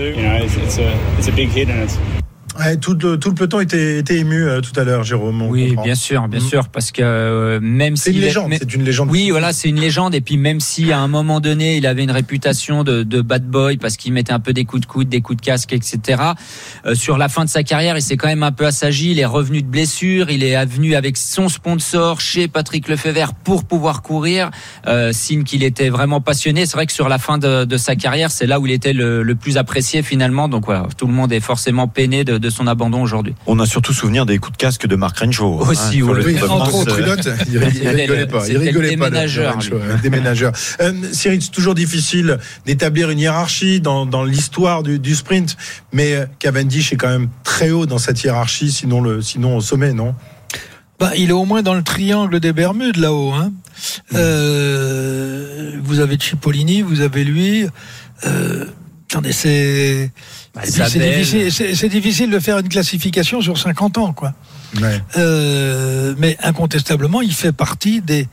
Ouais, tout, le, tout le peloton était, était ému euh, tout à l'heure, Jérôme. Oui, comprend. bien sûr, bien Mm. sûr, parce que euh, même C'est si une légende, c'est une légende. Oui, voilà, c'est une légende. Et puis même si à un moment donné, il avait une réputation de, de bad boy parce qu'il mettait un peu des coups de coude, des coups de casque, etc. euh, sur la fin de sa carrière, il s'est quand même un peu assagi. Il est revenu de blessure. Il est venu avec son sponsor chez Patrick Lefebvre pour pouvoir courir. Signe qu'il était vraiment passionné. C'est vrai que sur la fin de, de sa carrière, c'est là où il était le, le plus apprécié finalement. Donc voilà, tout le monde est forcément peiné de, de son abandon aujourd'hui. On a surtout souvenir des coups de casque de Marc Renjo. Aussi, sur oui. le Oui, entre autres, euh, il, [LAUGHS] rigolait pas. Il rigolait pas. déménageur, euh, déménageur. Euh, Cyril, c'est toujours difficile d'établir une hiérarchie dans, dans l'histoire du, du sprint, mais euh, Cavendish est quand même très haut dans cette hiérarchie, sinon, le, sinon au sommet, non? Bah, il est au moins dans le triangle des Bermudes là-haut. Hein. Euh, vous avez Cipollini, vous avez lui. Euh, attendez, c'est Bah, c'est difficile, c'est- c'est difficile de faire une classification sur 50 ans, quoi. Euh, mais incontestablement, il fait partie des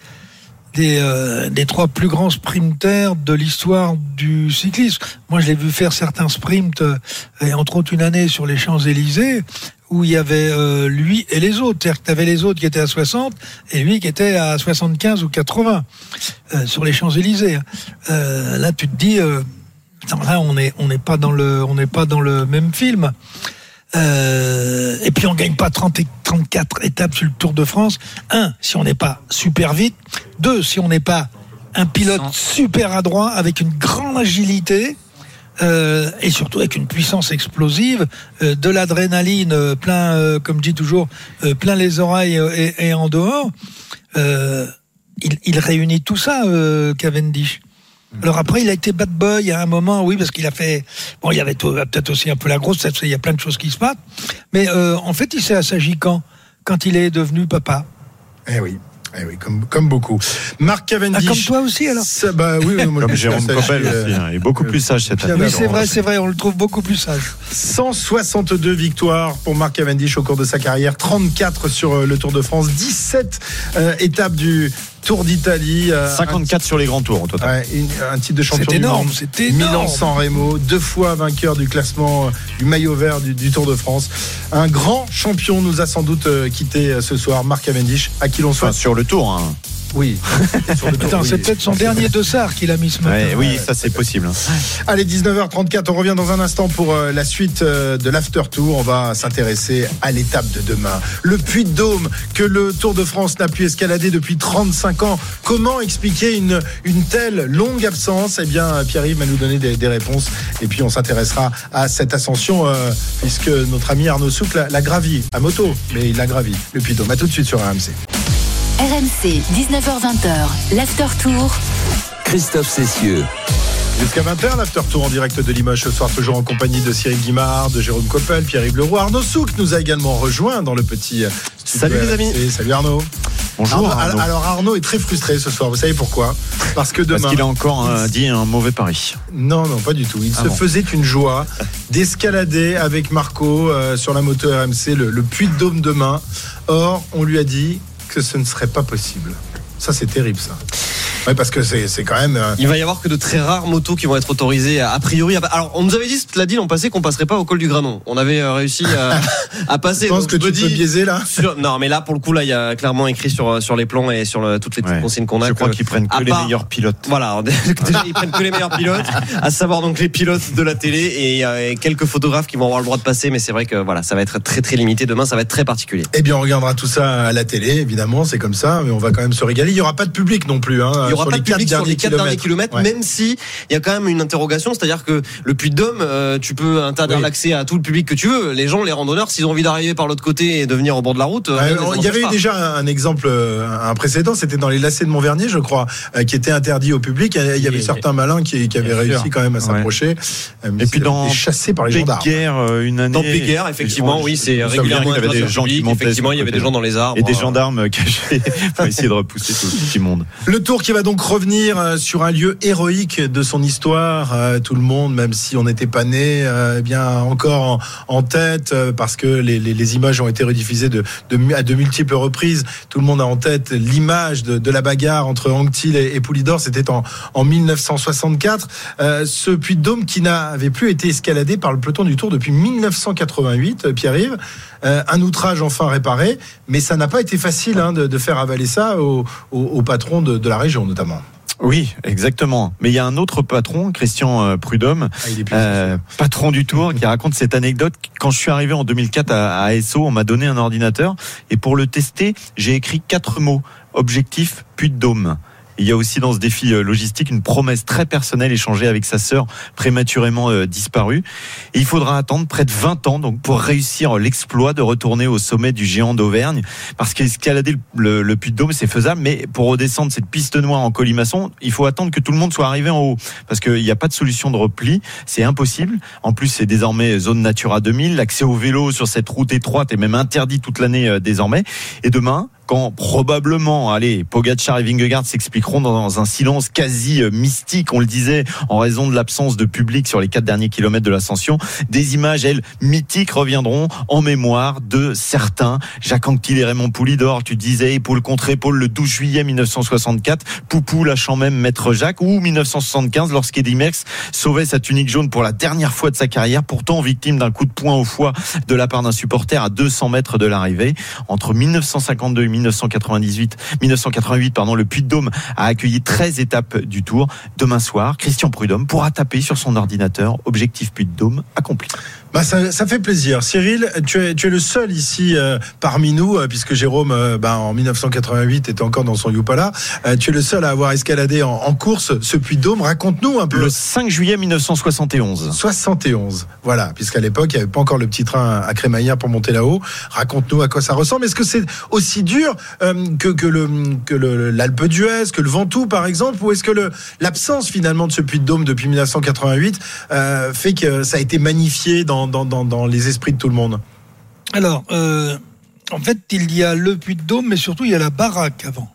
des, euh, des trois plus grands sprinters de l'histoire du cyclisme. Moi, je l'ai vu faire certains sprints, euh, et entre autres une année sur les Champs-Élysées, où il y avait euh, lui et les autres. C'est-à-dire que tu avais les autres qui étaient à 60 et lui qui était à 75 ou 80 euh, sur les Champs-Élysées. Euh, là, tu te dis, là, on n'est on pas dans le on n'est pas dans le même film. Euh, et puis on gagne pas 30 et 34 étapes sur le Tour de France. Un, si on n'est pas super vite. Deux, si on n'est pas un pilote super adroit avec une grande agilité. euh, et surtout avec une puissance explosive, euh, de l'adrénaline plein, comme je dis toujours, plein les oreilles et, et en dehors. Il, il réunit tout ça, Cavendish. Alors après, il a été bad boy à un moment, oui, parce qu'il a fait. Bon, il y avait tout- peut-être aussi un peu la grosse, il y a plein de choses qui se passent. Mais euh, en fait, il s'est assagi quand? Quand il est devenu papa? Eh oui. Eh oui, comme, comme beaucoup. Marc Cavendish. Ah, comme toi aussi, alors? Ça, bah, oui, oui, moi, Comme Jérôme Coppel euh, aussi, hein, il est beaucoup plus sage cette année. Oui, c'est vrai, c'est vrai, on le trouve beaucoup plus sage. 162 victoires pour Marc Cavendish au cours de sa carrière, 34 sur euh, le Tour de France, 17 euh, étapes du Tour d'Italie. euh, 54 sur les grands tours au total. Ouais, une- un titre de champion C'est du énorme, monde. c'est énorme. Milan-San Remo, deux fois vainqueur du classement euh, du maillot vert du, du Tour de France. Un grand champion nous a sans doute euh, quitté euh, ce soir, Marc Cavendish, à qui l'on Enfin, souhaite. sur le tour. Hein. Oui. Putain, oui. c'est peut-être son dernier dossard qu'il a mis ce matin. Ouais, oui, ça c'est possible. hein. Allez, 19h34, on revient dans un instant pour euh, la suite euh, de l'After Tour. On va s'intéresser à l'étape de demain. Le puits de Dôme que le Tour de France n'a pu escalader depuis 35 ans. Comment expliquer une, une telle longue absence? Eh bien, Pierre-Yves va nous donner des, des réponses. Et puis, on s'intéressera à cette ascension, euh, puisque notre ami Arnaud Souk l'a l'a gravi à moto, mais il l'a gravi. Le puits de Dôme. À tout de suite sur RMC. RMC, 19h20, l'After Tour. Christophe Cessieux. Jusqu'à 20h, l'after tour en direct de Limoges ce soir, toujours en compagnie de Cyril Guimard, de Jérôme Coppel, Pierre-Yves Leroy. Arnaud Souk nous a également rejoint dans le petit studio Salut les amis. Salut Arnaud. Bonjour. Arnaud- Arnaud. Alors Arnaud est très frustré ce soir. Vous savez pourquoi? Parce que demain. Parce qu'il a encore euh, dit un mauvais pari. Non, non, pas du tout. Il Ah se bon. faisait une joie d'escalader avec Marco euh, sur la moto RMC le, le puits de Dôme demain. Or, on lui a dit que ce ne serait pas possible. Ça, c'est terrible, ça. Oui, parce que c'est c'est quand même. euh, Il va y avoir que de très rares motos qui vont être autorisées a priori. Alors, on nous avait dit, cela dit l'an passé, qu'on passerait pas au col du Granon. On avait euh, réussi à, [LAUGHS] à passer. Je pense donc que je tu peux dis- biaiser là. sur- non, mais là, pour le coup, là, il y a clairement écrit sur, sur les plans et sur le- toutes les petites Ouais. consignes qu'on a. Je crois que- qu'ils prennent que les part- meilleurs pilotes. Voilà, [LAUGHS] déjà, ils prennent que les meilleurs pilotes, à savoir donc les pilotes de la télé et, euh, et quelques photographes qui vont avoir le droit de passer. Mais c'est vrai que voilà, ça va être très très limité. Demain, ça va être très particulier. Eh bien, on regardera tout ça à la télé, évidemment, c'est comme ça, mais on va quand même se régaler. Il n'y aura pas de public non plus. Hein, Il y aura sur pas les de public quatre sur les quatre derniers kilomètres, Ouais. même si il y a quand même une interrogation, c'est-à-dire que le Puy de Dôme, euh, tu peux interdire Oui. l'accès à tout le public que tu veux. Les gens, les randonneurs, s'ils ont envie d'arriver par l'autre côté et de venir au bord de la route, euh, Ouais, les il y avait eu déjà un exemple, euh, un précédent, c'était dans les lacets de Montvernier, je crois, euh, qui était interdit au public. Il y avait Et- certains malins qui, qui avaient réussi sûr. quand même à Ouais. s'approcher. mais Et puis ils dans avaient été chassés par les gendarmes. Péguerre, euh, une année. Dans Péguerre, effectivement, oui, c'est régulièrement qu'il y avait des gens qui. Effectivement, il y avait des gens dans les arbres. Et des gendarmes [LAUGHS] cachés [LAUGHS] pour essayer de repousser Le tour qui va donc revenir euh, sur un lieu héroïque de son histoire. Euh, Tout le monde, même si on n'était pas né, euh, eh bien encore en, en tête, parce que les, les, les images ont été rediffusées de, de, à de multiples reprises. Tout le monde a en tête l'image de, de, la bagarre entre Anctil et, et Poulidor. C'était en, en 1964. Euh, ce puits de Dôme qui n'avait plus été escaladé par le peloton du Tour depuis 1988, Pierre-Yves. Euh, un outrage enfin réparé, mais ça n'a pas été facile hein, de, de, faire avaler ça au, au, au patron de, de la région notamment. Oui, exactement. Mais il y a un autre patron, Christian euh, Prudhomme, ah, euh, patron du Tour, qui raconte cette anecdote. Quand je suis arrivé en 2004 à, à ASO, on m'a donné un ordinateur et pour le tester, j'ai écrit quatre mots objectif puits de dôme. Il y a aussi dans ce défi euh, logistique une promesse très personnelle échangée avec sa sœur prématurément euh, disparue. Et il faudra attendre près de 20 ans donc pour réussir l'exploit de retourner au sommet du géant d'Auvergne. Parce qu'escalader le, le puits de Dôme, c'est faisable, mais pour redescendre cette piste noire en colimaçon, il faut attendre que tout le monde soit arrivé en haut. Parce qu'il n'y a pas de solution de repli, c'est impossible. En plus, c'est désormais zone Natura 2000. L'accès au vélo sur cette route étroite est même interdit toute l'année euh, désormais. Et demain, quand probablement, allez, Pogacar et Vingegaard s'expliqueront dans un silence quasi mystique, on le disait, en raison de l'absence de public sur les quatre derniers kilomètres de l'ascension, des images, elles, mythiques reviendront en mémoire de certains. Jacques Anquetil et Raymond Poulidor, tu disais, épaule contre épaule le 12 juillet 1964, Poupou lâchant même Maître Jacques, ou 1975, lorsqu'Eddie Merckx sauvait sa tunique jaune pour la dernière fois de sa carrière, pourtant victime d'un coup de poing au foie de la part d'un supporter à 200 mètres de l'arrivée. Entre 1952 et 1998, 1988, pardon, le Puy de Dôme a accueilli 13 étapes du Tour. Demain soir, Christian Prudhomme pourra taper sur son ordinateur objectif Puy de Dôme accompli. Bah ça, ça, fait plaisir. Cyril, tu es, tu es le seul ici euh, parmi nous, euh, puisque Jérôme, euh, bah, en 1988, était encore dans son Yupala. tu es le seul à avoir escaladé en, en course ce puits de Dôme. Raconte-nous un peu. Le 5 juillet 1971. 71, voilà, puisqu'à l'époque, il n'y avait pas encore le petit train à crémaillère pour monter là-haut. Raconte-nous à quoi ça ressemble. Est-ce que c'est aussi dur que, que, le, que l'Alpe d'Huez, que le Ventoux, par exemple, ou est-ce que l'absence finalement de ce puits de Dôme depuis 1988 fait que ça a été magnifié dans dans, dans, dans, les esprits de tout le monde Alors, euh, en fait, il y a le puits de Dôme, mais surtout, il y a la baraque avant.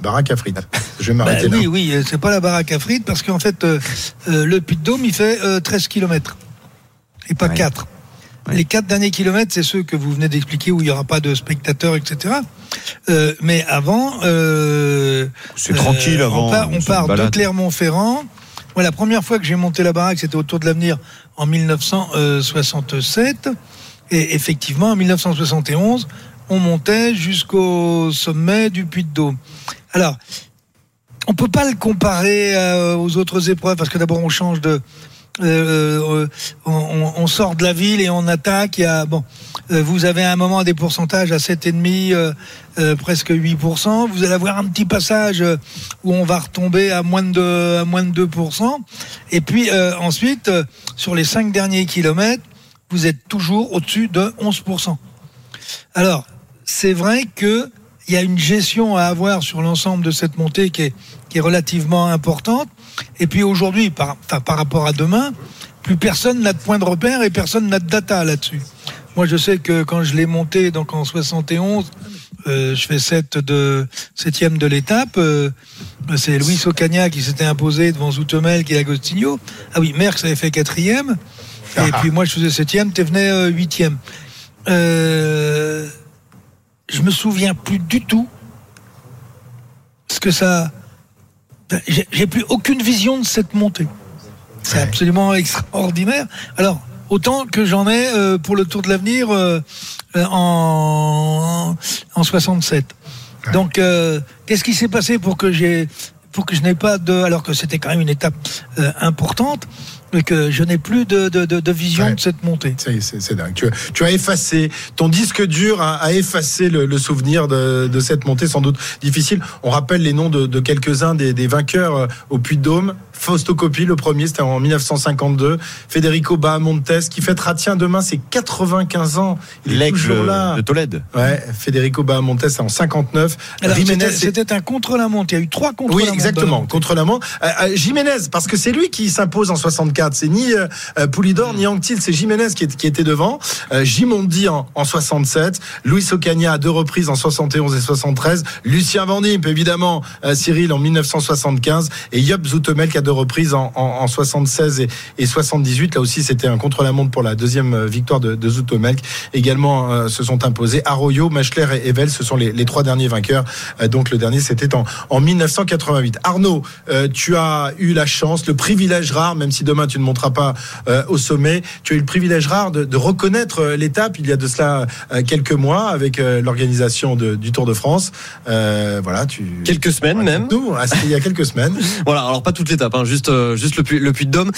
Baraque à frites. Je vais m'arrêter ben, là. Oui, oui, c'est pas la baraque à frites, parce qu'en fait, euh, euh, le puits de Dôme, il fait euh, 13 km. Et pas ouais. 4. Ouais. Les 4 derniers kilomètres, c'est ceux que vous venez d'expliquer, où il n'y aura pas de spectateurs, etc. Euh, mais avant... c'est tranquille avant. On part, on part de Clermont-Ferrand. Moi, la première fois que j'ai monté la baraque, c'était autour de l'avenir en 1967. Et effectivement, en 1971, on montait jusqu'au sommet du Puy de Dôme. Alors, on peut pas le comparer euh, aux autres épreuves parce que d'abord on change de, euh, on, on, sort de la ville et on attaque. Il y a, bon, euh, vous avez à un moment des pourcentages à 7,5, euh, euh, presque 8%. Vous allez avoir un petit passage où on va retomber à moins de, à moins de 2%. Et puis euh, ensuite, sur les 5 derniers kilomètres, vous êtes toujours au-dessus de 11%. Alors, c'est vrai que il y a une gestion à avoir sur l'ensemble de cette montée qui est, qui est relativement importante. Et puis aujourd'hui, par, enfin, par rapport à demain, plus personne n'a de point de repère et personne n'a de data là-dessus. Moi, je sais que quand je l'ai monté donc en 71, euh, je fais 7 de septième de l'étape. Euh, c'est Louis Ocagna qui s'était imposé devant Zoutemel qui est Agostinho. Ah oui, Merckx avait fait quatrième. Et puis moi, je faisais septième, tu venais euh, huitième. Euh, je me souviens plus du tout ce que ça. J'ai plus aucune vision de cette montée. C'est ouais. absolument extraordinaire. Alors, autant que j'en ai euh, pour le Tour de l'avenir euh, en, en 67. Ouais. Donc, euh, qu'est-ce qui s'est passé pour que j'ai pour que je n'ai pas de alors que c'était quand même une étape euh, importante? Mais que je n'ai plus de, de, de, de vision ouais. de cette montée. C'est dingue. Tu as, tu as, effacé, ton disque dur a, a effacé le, le souvenir de, de, cette montée sans doute difficile. On rappelle les noms de, de quelques-uns des, des, vainqueurs euh, au Puy-de-Dôme. Fausto Coppi, le premier, c'était en 1952. Federico Bahamontes, qui fêtera, tiens, demain, c'est 95 ans. Il est toujours là. De Tolède. Ouais, Federico Bahamontes en 59. C'était un contre-la-montre. Il y a eu trois contre-la-montre. Oui, exactement. Contre-la-montre. Euh, euh, Jiménez, parce que c'est lui qui s'impose en 64 64. C'est ni euh, Poulidor ni Anctil, c'est Jiménez qui, qui, était devant. Euh, Gimondi en, en 67. Louis Ocaña à deux reprises en 71 et 73. Lucien Van évidemment, Cyril en 1975. Et Yop Zoutemelk à deux reprises en, en, en 76 et, et, 78. Là aussi, c'était un contre-la-montre pour la deuxième victoire de, de Zoutemelk. Également se sont imposés Arroyo, Machler et Evel. Ce sont les, les trois derniers vainqueurs. donc le dernier, c'était en, en 1988. Arnaud, tu as eu la chance, le privilège rare, même si demain tu ne monteras pas euh, au sommet, tu as eu le privilège rare de, de reconnaître euh, l'étape il y a de cela euh, quelques mois avec l'organisation du Tour de France. voilà, tu quelques semaines même. Nous, ah, il y a quelques semaines. [LAUGHS] voilà, alors pas toute l'étape, hein, juste juste le le puits de Dôme.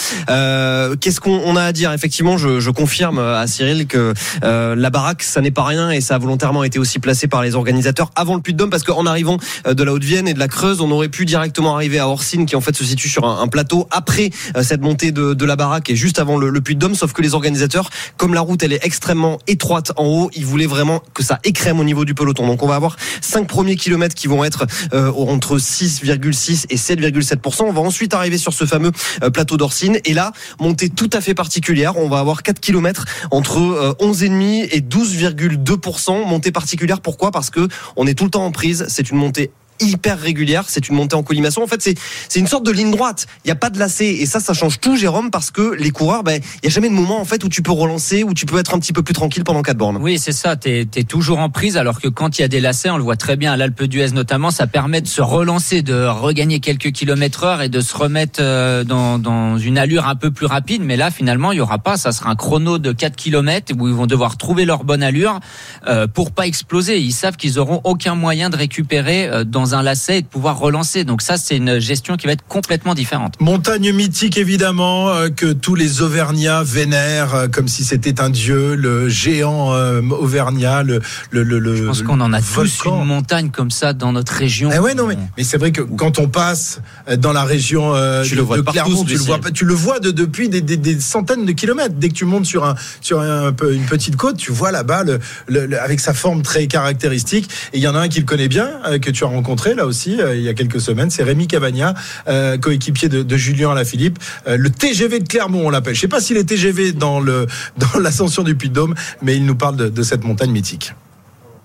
Qu'est-ce qu'on a à dire? Effectivement, je, je confirme à Cyril que la baraque, ça n'est pas rien et ça a volontairement été aussi placé par les organisateurs avant le puits de Dôme parce qu'en arrivant de la Haute-Vienne et de la Creuse, on aurait pu directement arriver à Orsine qui en fait se situe sur un, un plateau après cette montée de, de la baraque et juste avant le, puits de Dôme. Sauf que les organisateurs, comme la route elle est extrêmement étroite en haut, ils voulaient vraiment que ça écrème au niveau du peloton. Donc on va avoir cinq premiers kilomètres qui vont être euh, entre 6,6 et 7,7%. On va ensuite arriver sur ce fameux euh, plateau d'Orsine et là montée tout à fait particulière. On va avoir 4 kilomètres entre 11,5 euh, et 12,2%. Montée particulière. Pourquoi? Parce que on est tout le temps en prise. C'est une montée hyper régulière. C'est une montée en colimaçon. En fait, c'est une sorte de ligne droite. Il n'y a pas de lacet et ça, ça change tout, Jérôme, parce que les coureurs, ben il y a jamais de moment en fait où tu peux relancer, où tu peux être un petit peu plus tranquille pendant quatre bornes. Oui, c'est ça. T'es es toujours en prise, alors que quand il y a des lacets, on le voit très bien à l'Alpe d'Huez notamment, ça permet de se relancer, de regagner quelques kilomètres heure et de se remettre euh, dans, dans une allure un peu plus rapide. Mais là, finalement, il y aura pas. Ça sera un chrono de 4 km où ils vont devoir trouver leur bonne allure euh, pour pas exploser. Ils savent qu'ils auront aucun moyen de récupérer euh, dans un lacet et de pouvoir relancer. Donc ça, c'est une gestion qui va être complètement différente. Montagne mythique, évidemment, euh, que tous les Auvergnats vénèrent euh, comme si c'était un dieu, le géant euh, Auvergnat, le, le, le, Je pense qu'on en a tous une montagne comme ça dans notre région. Eh ouais, non, mais, mais c'est vrai que quand on passe dans la région tu de, le vois de Clermont, tu le vois, tu le vois de, depuis des, des, des, centaines de kilomètres. Dès que tu montes sur, un, sur un, une petite côte, tu vois là-bas, le, avec sa forme très caractéristique. Et il y en a un qui le connaît bien, que tu as rencontré là aussi euh, il y a quelques semaines. C'est Rémi Cavagna, euh, coéquipier de, de, Julien Alaphilippe. Euh, le TGV de Clermont, on l'appelle. Je sais pas s'il est TGV dans le [LAUGHS] dans l'ascension du Puy-de-Dôme, mais il nous parle de cette montagne mythique.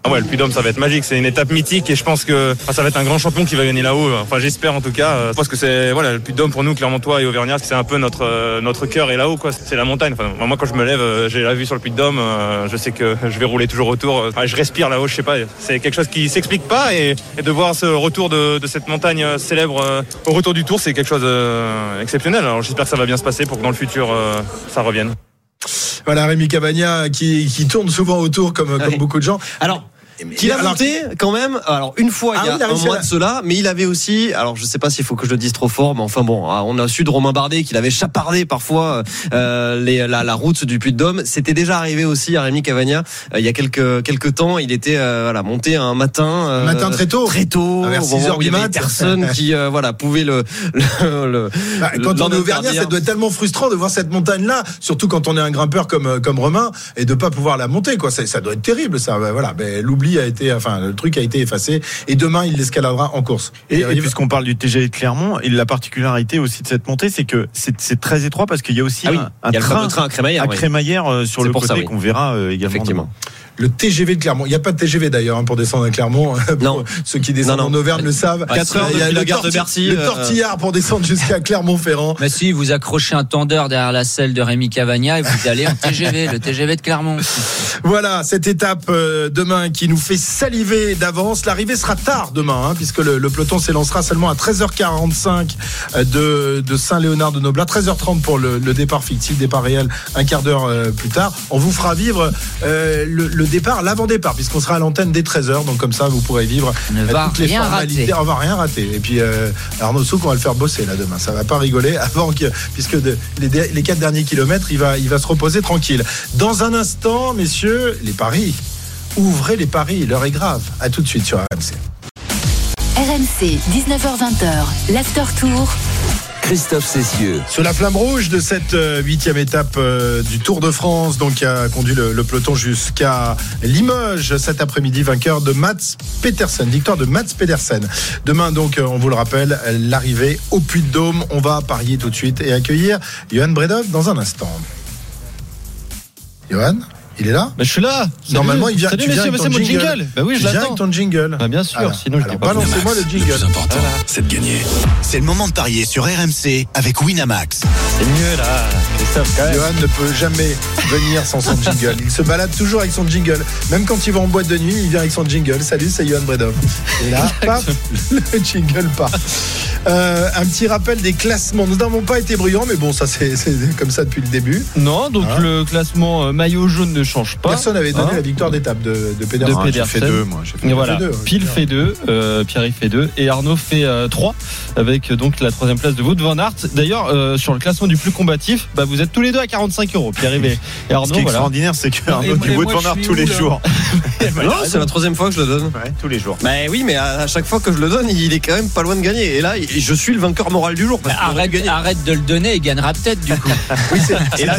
Ah ouais, le Puy-Dôme, ça va être magique. C'est une étape mythique et je pense que ça va être un grand champion qui va gagner là-haut. Enfin, j'espère en tout cas. Je pense que c'est voilà, le Puy-Dôme pour nous, Clermontois et Auvergnat, c'est un peu notre euh, notre cœur et là-haut quoi. C'est la montagne. Enfin, moi, quand je me lève, euh, j'ai la vue sur le Puy-de-Dôme. Euh, je sais que je vais rouler toujours autour. je respire là-haut. Je sais pas. C'est quelque chose qui s'explique pas et, de voir ce retour de, de cette montagne célèbre au retour du Tour, c'est quelque chose d'exceptionnel. Alors, j'espère que ça va bien se passer pour que dans le futur, ça revienne. Voilà Rémi Cabagna qui, qui tourne souvent autour comme, comme beaucoup de gens. Alors qu'il a monté quand même. Alors une fois il y a ah un mois de cela, mais il avait aussi. Alors je sais pas s'il faut que je le dise trop fort, mais enfin bon, ah, on a su de Romain Bardet qu'il avait chapardé parfois euh, les, la, la, route du Puy-de-Dôme. C'était déjà arrivé aussi à Rémi Cavagna euh, il y a quelques quelques temps. Il était euh, voilà monté un matin. Euh, matin très tôt. Très tôt. Vers 6 heures du matin. Personne qui voilà pouvait le. le, le bah, quand on est auvergnat, ça doit être tellement frustrant de voir cette montagne là, surtout quand on est un grimpeur comme comme Romain et de pas pouvoir la monter quoi. Ça, ça doit être terrible ça. Voilà. Ben, l'oubli a été enfin le truc a été effacé et demain il l'escaladera en course. Et, puisqu'on parle du TGV de Clermont, et la particularité aussi de cette montée, c'est que c'est très étroit parce qu'il y a aussi ah un, train, à crémaillère, euh, sur le côté qu'on verra euh, également. Effectivement le TGV de Clermont. Il n'y a pas de TGV d'ailleurs hein, pour descendre à Clermont. non. Ceux qui descendent en Auvergne le savent. 4 heures il y a la gare de Bercy. Le euh, tortillard pour descendre jusqu'à Clermont-Ferrand. Mais si, vous accrochez un tendeur derrière la selle de Rémi Cavagna et vous allez en TGV, le TGV de Clermont. Voilà, cette étape euh, demain qui nous fait saliver d'avance. L'arrivée sera tard demain, hein, puisque le, peloton s'élancera seulement à 13h45 euh, de, de Saint-Léonard de Noblat. 13h30 pour le, départ fictif, départ réel un quart d'heure plus tard. On vous fera vivre le, le départ, l'avant-départ, puisqu'on sera à l'antenne dès 13h. Donc comme ça, vous pourrez vivre toutes les formalités. On va rien rater. Et puis euh, Arnaud Souk, on va le faire bosser là demain. Ça va pas rigoler [LAUGHS] avant que, puisque les, les quatre derniers kilomètres, il va, il va se reposer tranquille. Dans un instant, messieurs, les paris. Ouvrez les paris, l'heure est grave. À tout de suite sur RMC. RMC, 19h20, l'after tour. Christophe Cessieux. Sur la flamme rouge de cette euh, huitième étape euh, du Tour de France, donc qui a conduit le, le peloton jusqu'à Limoges cet après-midi, vainqueur de Mats Petersen, victoire de Mats Petersen. Demain donc, euh, on vous le rappelle, l'arrivée au Puy de Dôme. On va parier tout de suite et accueillir Johan Bredov dans un instant. Johan? Il est là bah, Je suis là. Normalement, il vient, Salut, tu viens messieurs, avec c'est ton mon jingle. jingle. Bah oui, je tu viens l'attends. avec ton jingle. Bah, bien sûr, Alors, sinon je alors, dis pas. balancez-moi le jingle. Le plus important, c'est de gagner. C'est le moment de parier sur RMC avec Winamax. C'est mieux là, Christophe, quand même. Johan ne peut jamais venir sans son jingle. Il se balade toujours avec son jingle. Même quand il va en boîte de nuit, il vient avec son jingle. Salut, c'est Johan Bredov. Et là, [LAUGHS] paf, le jingle part. Euh, un petit rappel des classements. Nous n'avons pas été bruyants, mais bon, ça c'est comme ça depuis le début. Non, donc Hein le classement euh, maillot jaune ne change pas. Personne n'avait donné Hein la victoire d'étape de, de de Pedersen. Pedersen. j'ai fait deux, moi, fait Et voilà, fait deux, Pile fait deux, euh, Pierre il fait deux et Arnaud fait euh, trois avec euh, donc la troisième place de Wout van Aert. D'ailleurs, euh, sur le classement du plus combatif, bah, vous êtes tous les deux à 45 euros. Pierre et et Ce Arnaud, qui est voilà. extraordinaire, c'est que Arnaud du Wout van Aert tous les jours. [LAUGHS] Non, c'est la troisième fois que je le donne. Ouais, tous les jours. Bah oui, mais à, à chaque fois que je le donne, il est quand même pas loin de gagner. Et là, je suis le vainqueur moral du jour. Parce Arrête, de le donner et gagnera peut-être du coup. [LAUGHS] Oui, Et là.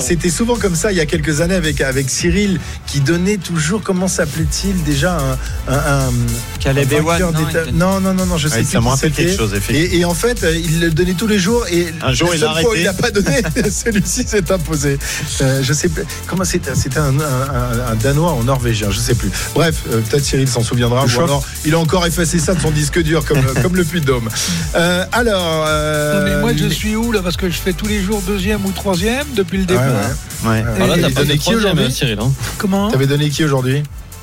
C'était souvent comme ça il y a quelques années avec, avec Cyril qui donnait toujours, comment s'appelait-il déjà un, un, un- Caleb un Ewan, vainqueur non, non, non, non, non, je sais Ouais, plus ça me rappelle quelque chose, effectivement. Et, et en fait, euh, il le donnait tous les jours et Un jour, la il a fois arrêté. il n'a pas donné, [LAUGHS] [LAUGHS] celui-ci s'est imposé. Euh, je sais plus comment c'était. C'était un, un- un- un danois en norvégien, je sais plus. Bref, euh, peut-être Cyril s'en souviendra. Ou alors, il a encore effacé ça de son disque dur comme, [LAUGHS] comme le Puy de Dôme. Euh, alors, euh, Non, mais moi, je suis où là? Parce que je fais tous les jours deuxième ou troisième depuis le Ouais, départ. ouais. Ouais. T'as pas donnait de qui troisième, aujourd'hui euh, Cyril. Hein? Comment? T'avais donné qui aujourd'hui?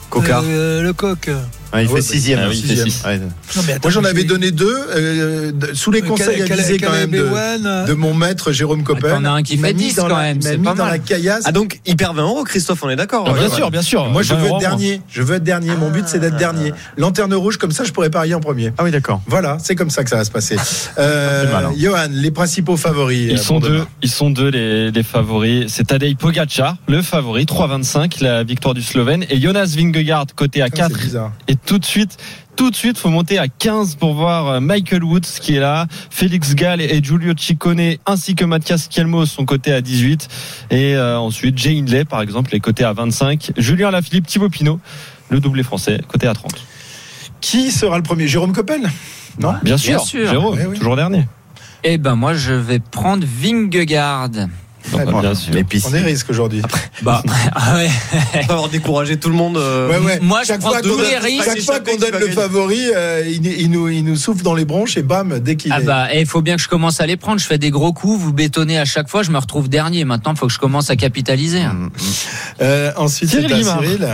Coca. Euh, Le coq. Ouais, il Ouais, fait bah, sixième. ah oui, il fait sixième. six. Ouais. Non, mais attends, Moi, j'en avais donné deux, euh, de- sous les Euh, conseils avisés quand même de, euh, de mon maître Jérôme Coppel. t'en as un qui fait mis 10 dans quand la- même, il m'a c'est mis pas dans mal. la caillasse. Ah donc, il perd 20 euros, Christophe, on est d'accord. Ah, Ouais, bien ouais. sûr, bien sûr. Moi, je 20 veux être dernier. Je veux être dernier. Mon but, c'est d'être dernier. Lanterne rouge, comme ça, je pourrais parier en premier. Ah oui, d'accord. Voilà, c'est comme ça que ça va se passer. [LAUGHS] Euh. Johan, les principaux favoris. Ils euh, sont deux, ils sont deux les, favoris. C'est Tadej Pogacar, le favori, 3,25, la victoire du Slovène, et Jonas Vingegaard côté à Putain, 4. C'est tout de suite, tout de suite, faut monter à 15 pour voir euh, Michael Woods qui est là, Félix Gall et Giulio Ciccone, ainsi que Mathias Kielmo sont cotés à 18. Et euh, ensuite, Jay Hindley, par exemple, est coté à 25. Julien Lafilippe, Thibaut Pinot, le doublé français, coté à 30. Qui sera le premier? Jérôme Coppel? Non? Bien sûr, sûr. Jérôme, Oui, oui. toujours dernier. Eh ben moi je vais prendre Vingegaard. Bah, bien sûr. On est risque aujourd'hui. [LAUGHS] Bah [LAUGHS] ah ouais. On va avoir découragé tout le monde. euh, Ouais, ouais. Moi, je chaque prends fois qu'on donne, chaque fois qu'on donne le favori, euh, il, il nous, il nous souffle dans les bronches et bam, dès qu'il Ah est. bah, il faut bien que je commence à les prendre. Je fais des gros coups, vous bétonnez à chaque fois, je me retrouve dernier. Maintenant, il faut que je commence à capitaliser. Mm. Euh, ensuite, Cyril c'est à. Cyril.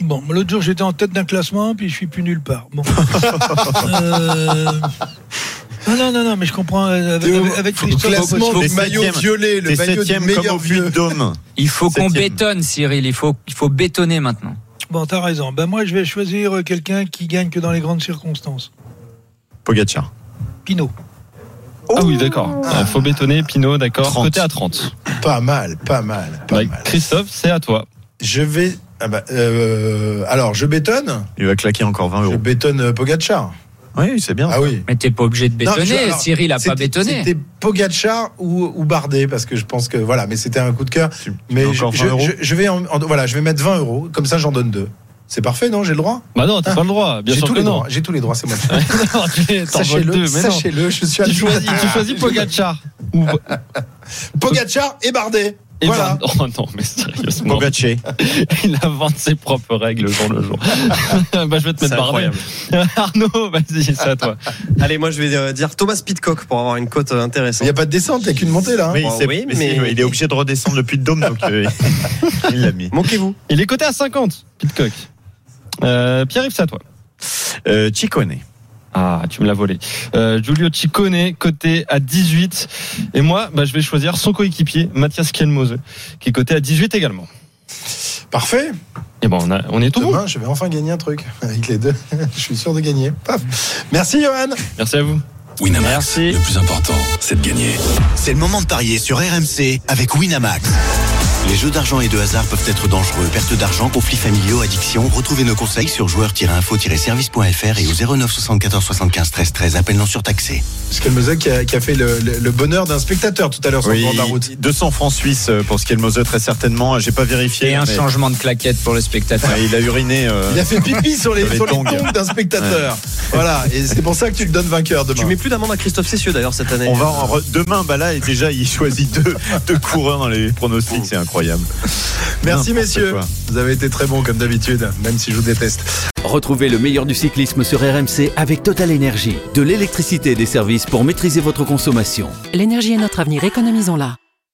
Bon, l'autre jour j'étais en tête d'un classement, puis je suis plus nulle part. Bon. [LAUGHS] Euh, Non, non, non, non, mais je comprends. euh, Avec, avec- avec au Christophe, classement faut- T'es maillot violet, le maillot du meilleur vieux. [LAUGHS] Il faut qu'on bétonne, Cyril. Il faut, il faut bétonner maintenant. Bon, t'as raison. Ben moi, je vais choisir quelqu'un qui gagne que dans les grandes circonstances. Pogacar. Pinot. Ah oui, d'accord. Euh, faut bétonner, Pinot, d'accord. 30. Côté à 30. Pas mal, pas mal, pas Bah, mal. Christophe, c'est à toi. Je vais. ah bah, euh, alors, je bétonne. Il va claquer encore 20 Je euros. bétonne euh, Pogacar. Oui, c'est bien. Ah oui. Mais t'es pas obligé de Non, bétonner. je- alors, Cyril a pas bétonné. C'était Pogacar ou, ou Bardet parce que je pense que voilà, mais c'était un coup de cœur. Tu- tu Mais je, encore je- 20 euros je- je vais en, en- voilà, je vais mettre 20 euros. Comme ça, j'en donne deux. C'est parfait, non J'ai le droit? Bah non, t'as pas le droit. Bien J'ai sûr tous que les non. droits. J'ai tous les droits. C'est moi. [LAUGHS] Sachez-le, sachez-le. Je suis Tu à choisis, tu choisis [LAUGHS] Pogacar. Ou... Pogacar et Bardet. Et voilà. ben- oh non, mais sérieusement. [LAUGHS] Il invente ses propres règles jour le jour. [LAUGHS] bah, je vais te mettre incroyable. [LAUGHS] Arnaud, vas-y, c'est à toi. Allez, moi je vais euh, dire Thomas Pitcock pour avoir une cote euh, Il intéressante. n'y a pas de descente, il n'y a qu'une montée là. hein. Mais il, Bon, sait- oui, mais il est obligé de redescendre le Puy de Dôme, donc euh, il l'a mis. Manquez-vous. Il est coté à 50, Pitcock. Euh, Pierre-Yves, c'est à toi. Euh. Ah, tu me l'as volé. Euh, Giulio Ciccone, coté à 18. Et moi, bah, je vais choisir son coéquipier, Mathias Kielmose, qui est coté à 18 également. Parfait. Et bon, on, a- on est tout bon. Demain, je vais enfin gagner un truc [LAUGHS] avec les deux. [LAUGHS] je suis sûr de gagner. Paf. Merci, Johan. Merci à vous. Winamax, le plus important, c'est de gagner. C'est le moment de parier sur RMC avec Winamax. Les jeux d'argent et de hasard peuvent être dangereux. Perte d'argent, conflits familiaux, addiction. Retrouvez nos conseils sur joueurs-info-service.fr et au 09 74 75 13 13. Appel non surtaxé. Skelmose qui a, qui a fait le, le- le bonheur d'un spectateur tout à l'heure sur Oui, le bord de la route. 200 francs suisses pour Skelmose très certainement. J'ai pas vérifié. Et un mais- changement de claquette pour le spectateur. Ouais, il a uriné. euh, Il a fait pipi sur les, [LAUGHS] sur les sur les tongs. tongs d'un spectateur. Voilà, et c'est pour ça que tu le donnes vainqueur demain. Tu mets plus d'amende à Christophe Cessieux d'ailleurs cette année. On va en re- demain, bah là, et déjà, il choisit deux, deux coureurs dans les pronostics, c'est incroyable. Merci messieurs. quoi. Vous avez été très bons comme d'habitude, même si je vous déteste. Retrouvez le meilleur du cyclisme sur RMC avec Total Énergie. De l'électricité et des services pour maîtriser votre consommation. L'énergie est notre avenir, économisons-la.